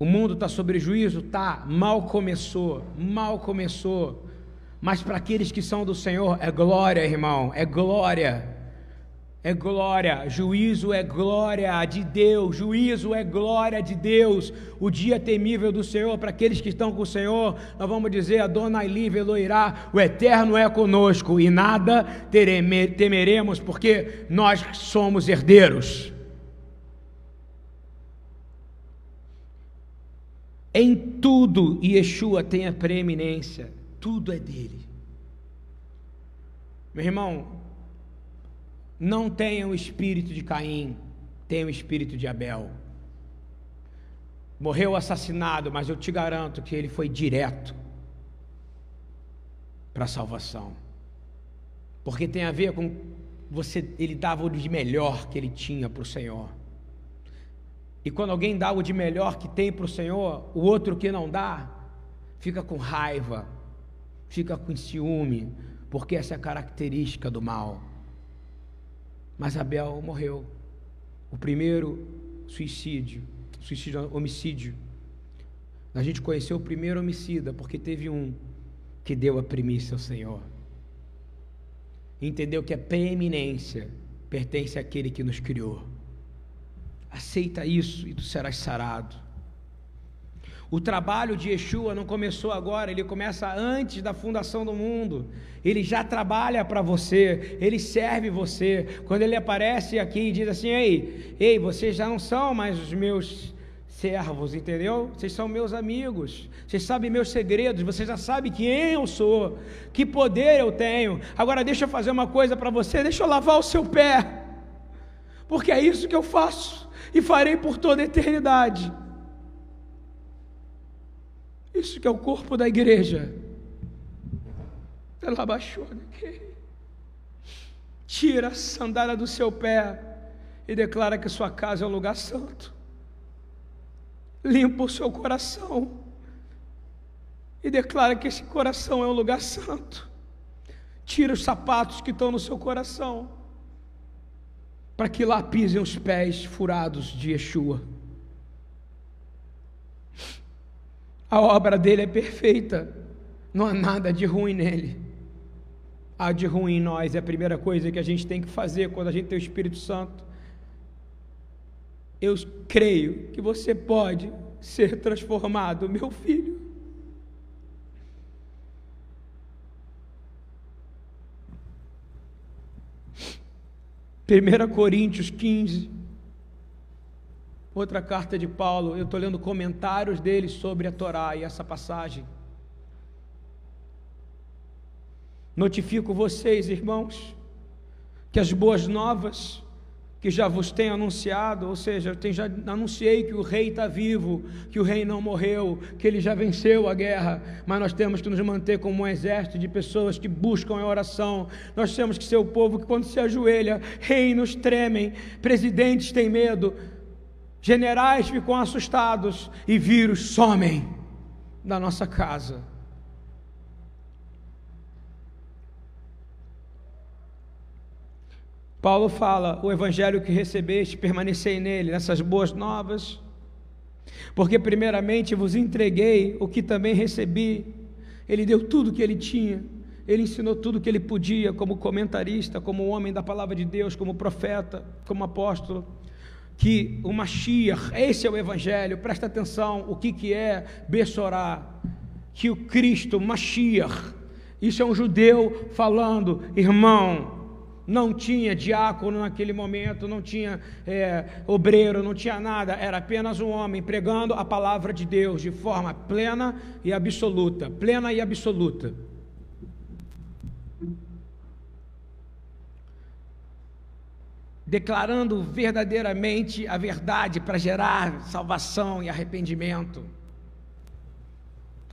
O mundo está sobre juízo? Tá, mal começou, mal começou. Mas para aqueles que são do Senhor, é glória, irmão, é glória é glória, juízo é glória de Deus, juízo é glória de Deus. O dia temível do Senhor, para aqueles que estão com o Senhor, nós vamos dizer: a dona Livre loirá, o eterno é conosco e nada temeremos, porque nós somos herdeiros. Em tudo, Yeshua tem a preeminência, tudo é dele. Meu irmão, não tenha o espírito de Caim, tenha o espírito de Abel. Morreu assassinado, mas eu te garanto que ele foi direto para a salvação. Porque tem a ver com você, ele dava o de melhor que ele tinha para o Senhor. E quando alguém dá o de melhor que tem para o Senhor, o outro que não dá, fica com raiva, fica com ciúme, porque essa é a característica do mal. Mas Abel morreu. O primeiro suicídio, suicídio, homicídio. A gente conheceu o primeiro homicida porque teve um que deu a primícia ao Senhor. Entendeu que a preeminência pertence àquele que nos criou. Aceita isso e tu serás sarado. O trabalho de Yeshua não começou agora, ele começa antes da fundação do mundo. Ele já trabalha para você, ele serve você. Quando ele aparece aqui e diz assim: Ei, ei, vocês já não são mais os meus servos, entendeu? Vocês são meus amigos, vocês sabem meus segredos, vocês já sabem quem eu sou, que poder eu tenho. Agora deixa eu fazer uma coisa para você, deixa eu lavar o seu pé, porque é isso que eu faço e farei por toda a eternidade. Isso que é o corpo da igreja. Ela baixou daqui. Tira a sandália do seu pé e declara que sua casa é um lugar santo. Limpa o seu coração e declara que esse coração é um lugar santo. Tira os sapatos que estão no seu coração, para que lá pisem os pés furados de Yeshua. A obra dele é perfeita, não há nada de ruim nele. Há de ruim em nós, é a primeira coisa que a gente tem que fazer quando a gente tem o Espírito Santo. Eu creio que você pode ser transformado, meu filho. Primeira Coríntios 15 Outra carta de Paulo, eu estou lendo comentários dele sobre a Torá e essa passagem. Notifico vocês, irmãos, que as boas novas que já vos tenho anunciado, ou seja, eu já anunciei que o rei está vivo, que o rei não morreu, que ele já venceu a guerra, mas nós temos que nos manter como um exército de pessoas que buscam a oração, nós temos que ser o povo que quando se ajoelha, reinos tremem, presidentes têm medo, Generais ficam assustados e vírus somem da nossa casa. Paulo fala: o evangelho que recebeste, permanecei nele, nessas boas novas, porque primeiramente vos entreguei o que também recebi. Ele deu tudo o que ele tinha, ele ensinou tudo o que ele podia, como comentarista, como homem da palavra de Deus, como profeta, como apóstolo que o Mashiach, esse é o Evangelho, presta atenção, o que, que é Bessorá, que o Cristo, Mashiach, Isso é um judeu falando, irmão. Não tinha diácono naquele momento, não tinha é, obreiro, não tinha nada, era apenas um homem pregando a palavra de Deus de forma plena e absoluta plena e absoluta. declarando verdadeiramente a verdade para gerar salvação e arrependimento,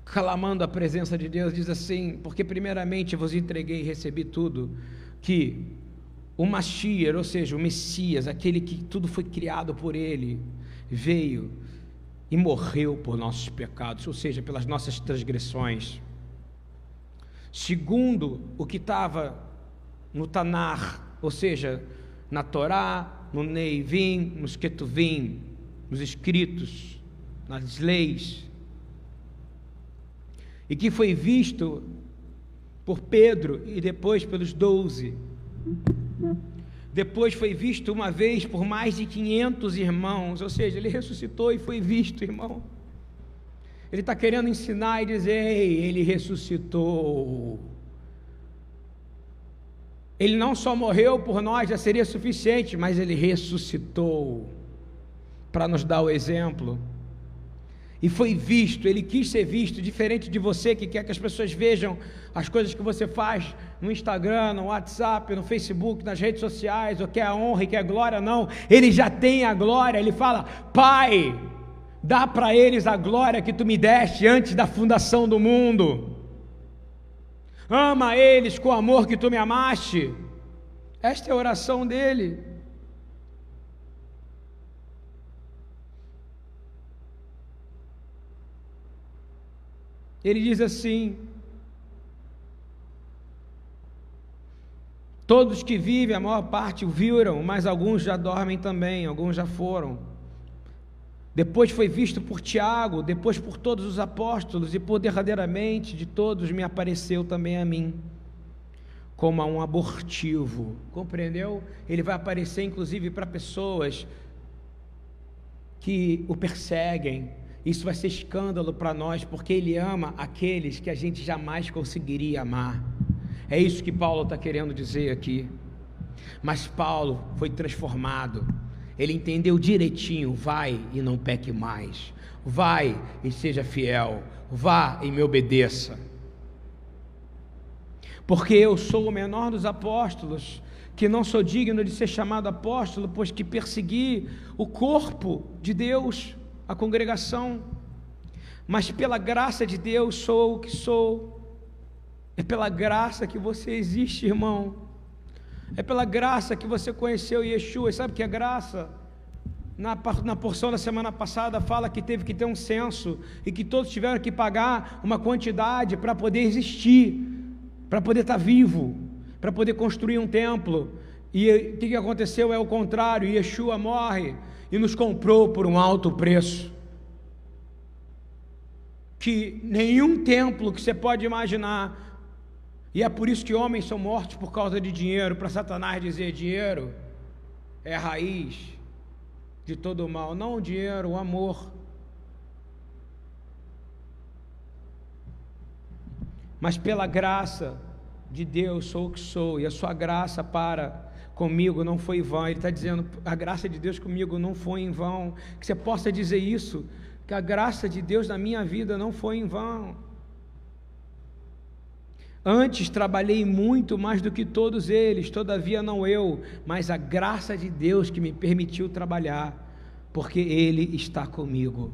clamando a presença de Deus, diz assim: Porque primeiramente vos entreguei e recebi tudo, que o Mashiach, ou seja, o Messias, aquele que tudo foi criado por ele, veio e morreu por nossos pecados, ou seja, pelas nossas transgressões. Segundo o que estava no Tanar, ou seja, na Torá, no Neivim, nos Ketuvim, nos escritos, nas leis, e que foi visto por Pedro e depois pelos doze. Depois foi visto uma vez por mais de 500 irmãos, ou seja, ele ressuscitou e foi visto, irmão. Ele está querendo ensinar e dizer: Ei, ele ressuscitou. Ele não só morreu por nós, já seria suficiente, mas ele ressuscitou para nos dar o exemplo. E foi visto, ele quis ser visto, diferente de você que quer que as pessoas vejam as coisas que você faz no Instagram, no WhatsApp, no Facebook, nas redes sociais, ou quer a honra e quer a glória, não. Ele já tem a glória, ele fala: Pai, dá para eles a glória que tu me deste antes da fundação do mundo ama eles com o amor que tu me amaste. Esta é a oração dele. Ele diz assim: Todos que vivem, a maior parte o viram, mas alguns já dormem também, alguns já foram. Depois foi visto por Tiago, depois por todos os apóstolos, e por derradeiramente de todos me apareceu também a mim, como a um abortivo. Compreendeu? Ele vai aparecer inclusive para pessoas que o perseguem. Isso vai ser escândalo para nós, porque ele ama aqueles que a gente jamais conseguiria amar. É isso que Paulo está querendo dizer aqui. Mas Paulo foi transformado ele entendeu direitinho: vai e não peque mais, vai e seja fiel, vá e me obedeça. Porque eu sou o menor dos apóstolos, que não sou digno de ser chamado apóstolo, pois que persegui o corpo de Deus, a congregação. Mas pela graça de Deus sou o que sou. É pela graça que você existe, irmão. É pela graça que você conheceu Yeshua. Sabe o que é graça? Na, na porção da semana passada fala que teve que ter um censo e que todos tiveram que pagar uma quantidade para poder existir, para poder estar vivo, para poder construir um templo. E o que aconteceu é o contrário: Yeshua morre e nos comprou por um alto preço. Que nenhum templo que você pode imaginar e é por isso que homens são mortos por causa de dinheiro, para Satanás dizer: dinheiro é a raiz de todo o mal. Não o dinheiro, o amor. Mas pela graça de Deus sou o que sou, e a sua graça para comigo não foi em vão. Ele está dizendo: a graça de Deus comigo não foi em vão. Que você possa dizer isso, que a graça de Deus na minha vida não foi em vão. Antes trabalhei muito mais do que todos eles, todavia não eu, mas a graça de Deus que me permitiu trabalhar, porque Ele está comigo.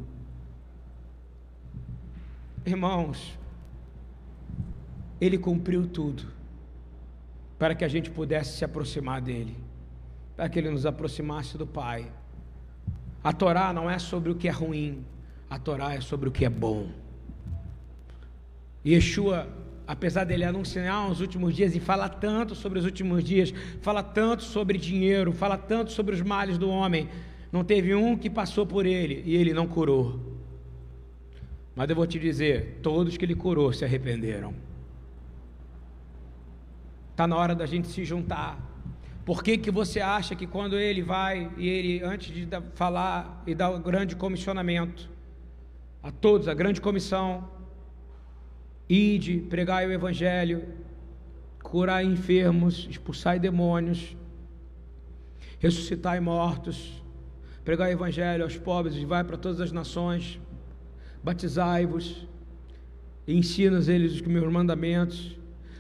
Irmãos, Ele cumpriu tudo para que a gente pudesse se aproximar dEle, para que Ele nos aproximasse do Pai. A Torá não é sobre o que é ruim, a Torá é sobre o que é bom. Yeshua apesar dele anunciar os últimos dias e fala tanto sobre os últimos dias, fala tanto sobre dinheiro, fala tanto sobre os males do homem, não teve um que passou por ele e ele não curou. Mas eu vou te dizer, todos que ele curou se arrependeram. Está na hora da gente se juntar. Por que, que você acha que quando ele vai e ele, antes de falar e dar o grande comissionamento a todos, a grande comissão, Ide, pregai o evangelho, curai enfermos, expulsai demônios, ressuscitai mortos, pregai o evangelho aos pobres e vai para todas as nações, batizai-vos, ensina eles os meus mandamentos.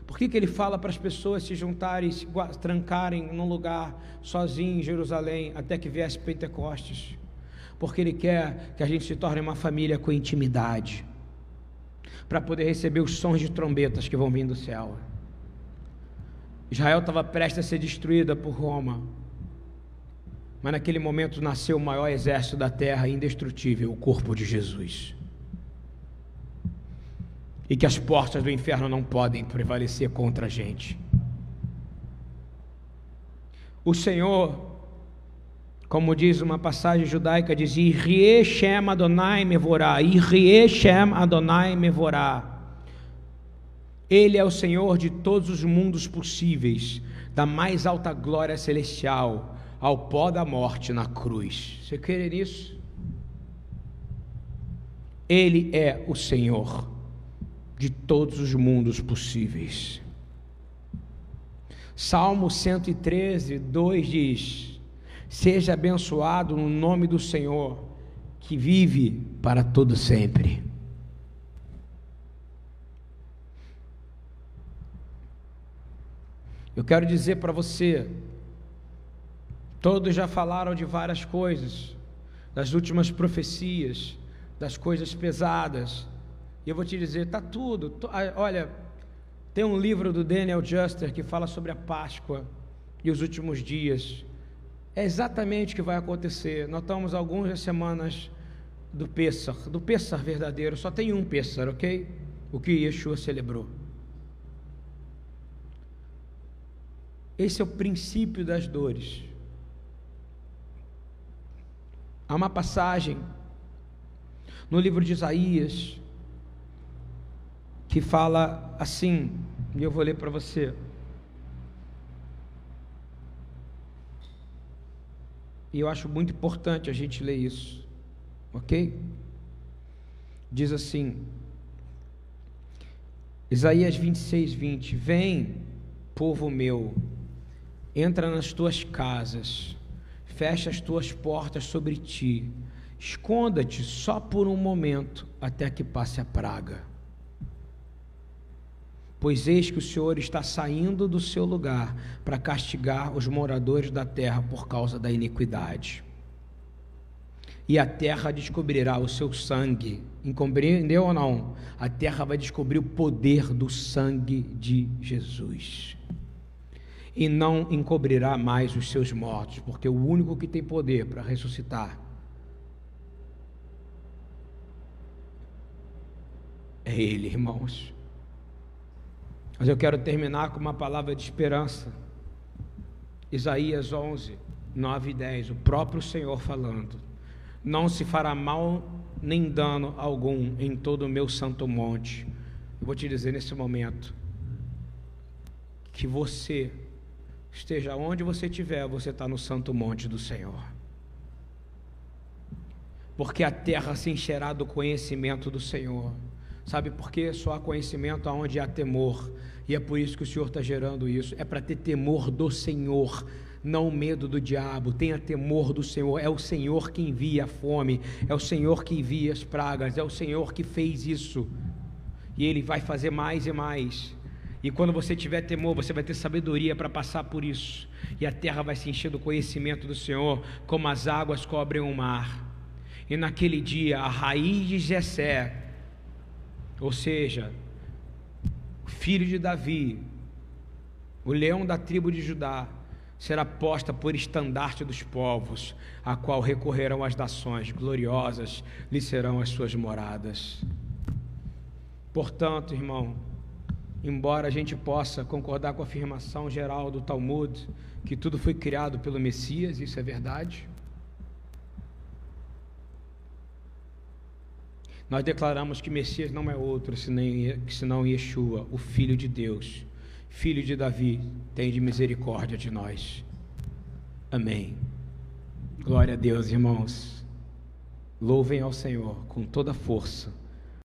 Por que, que ele fala para as pessoas se juntarem, se trancarem num lugar sozinho em Jerusalém até que viesse Pentecostes? Porque ele quer que a gente se torne uma família com intimidade, para poder receber os sons de trombetas que vão vir do céu. Israel estava prestes a ser destruída por Roma, mas naquele momento nasceu o maior exército da terra, indestrutível, o corpo de Jesus e que as portas do inferno não podem prevalecer contra a gente. O Senhor, como diz uma passagem judaica, diz: Irie Shem Adonai Mevorá, Irie Shem Adonai Mevorá. Ele é o Senhor de todos os mundos possíveis, da mais alta glória celestial ao pó da morte na cruz. Você crê nisso? Ele é o Senhor de todos os mundos possíveis. Salmo 113, 2 diz: Seja abençoado no nome do Senhor, que vive para todo sempre. Eu quero dizer para você, todos já falaram de várias coisas, das últimas profecias, das coisas pesadas, e eu vou te dizer, tá tudo. Ah, olha, tem um livro do Daniel Juster que fala sobre a Páscoa e os últimos dias. É exatamente o que vai acontecer. Nós estamos algumas semanas do Pêssar, do Pêssar verdadeiro. Só tem um Pêssar, ok? O que Yeshua celebrou. Esse é o princípio das dores. Há uma passagem no livro de Isaías que fala assim, e eu vou ler para você. E eu acho muito importante a gente ler isso, ok? Diz assim, Isaías 26, 20: Vem, povo meu, entra nas tuas casas, fecha as tuas portas sobre ti, esconda-te só por um momento até que passe a praga Pois eis que o Senhor está saindo do seu lugar para castigar os moradores da terra por causa da iniquidade. E a terra descobrirá o seu sangue. Compreendeu ou não? A terra vai descobrir o poder do sangue de Jesus. E não encobrirá mais os seus mortos, porque o único que tem poder para ressuscitar é Ele, irmãos. Mas eu quero terminar com uma palavra de esperança. Isaías 11, 9 e 10, o próprio Senhor falando: Não se fará mal nem dano algum em todo o meu santo monte. Eu vou te dizer nesse momento que você esteja onde você estiver, você está no santo monte do Senhor. Porque a terra se encherá do conhecimento do Senhor. Sabe por quê? Só há conhecimento aonde há temor. E é por isso que o Senhor está gerando isso. É para ter temor do Senhor, não medo do diabo. Tenha temor do Senhor. É o Senhor que envia a fome. É o Senhor que envia as pragas. É o Senhor que fez isso. E Ele vai fazer mais e mais. E quando você tiver temor, você vai ter sabedoria para passar por isso. E a terra vai se encher do conhecimento do Senhor, como as águas cobrem o mar. E naquele dia, a raiz de Jessé, ou seja, filho de Davi, o leão da tribo de Judá, será posta por estandarte dos povos, a qual recorrerão as nações, gloriosas lhe serão as suas moradas. Portanto, irmão, embora a gente possa concordar com a afirmação geral do Talmud, que tudo foi criado pelo Messias, isso é verdade, Nós declaramos que Messias não é outro senão Yeshua, o Filho de Deus, Filho de Davi, tem de misericórdia de nós. Amém. Glória a Deus, irmãos. Louvem ao Senhor com toda força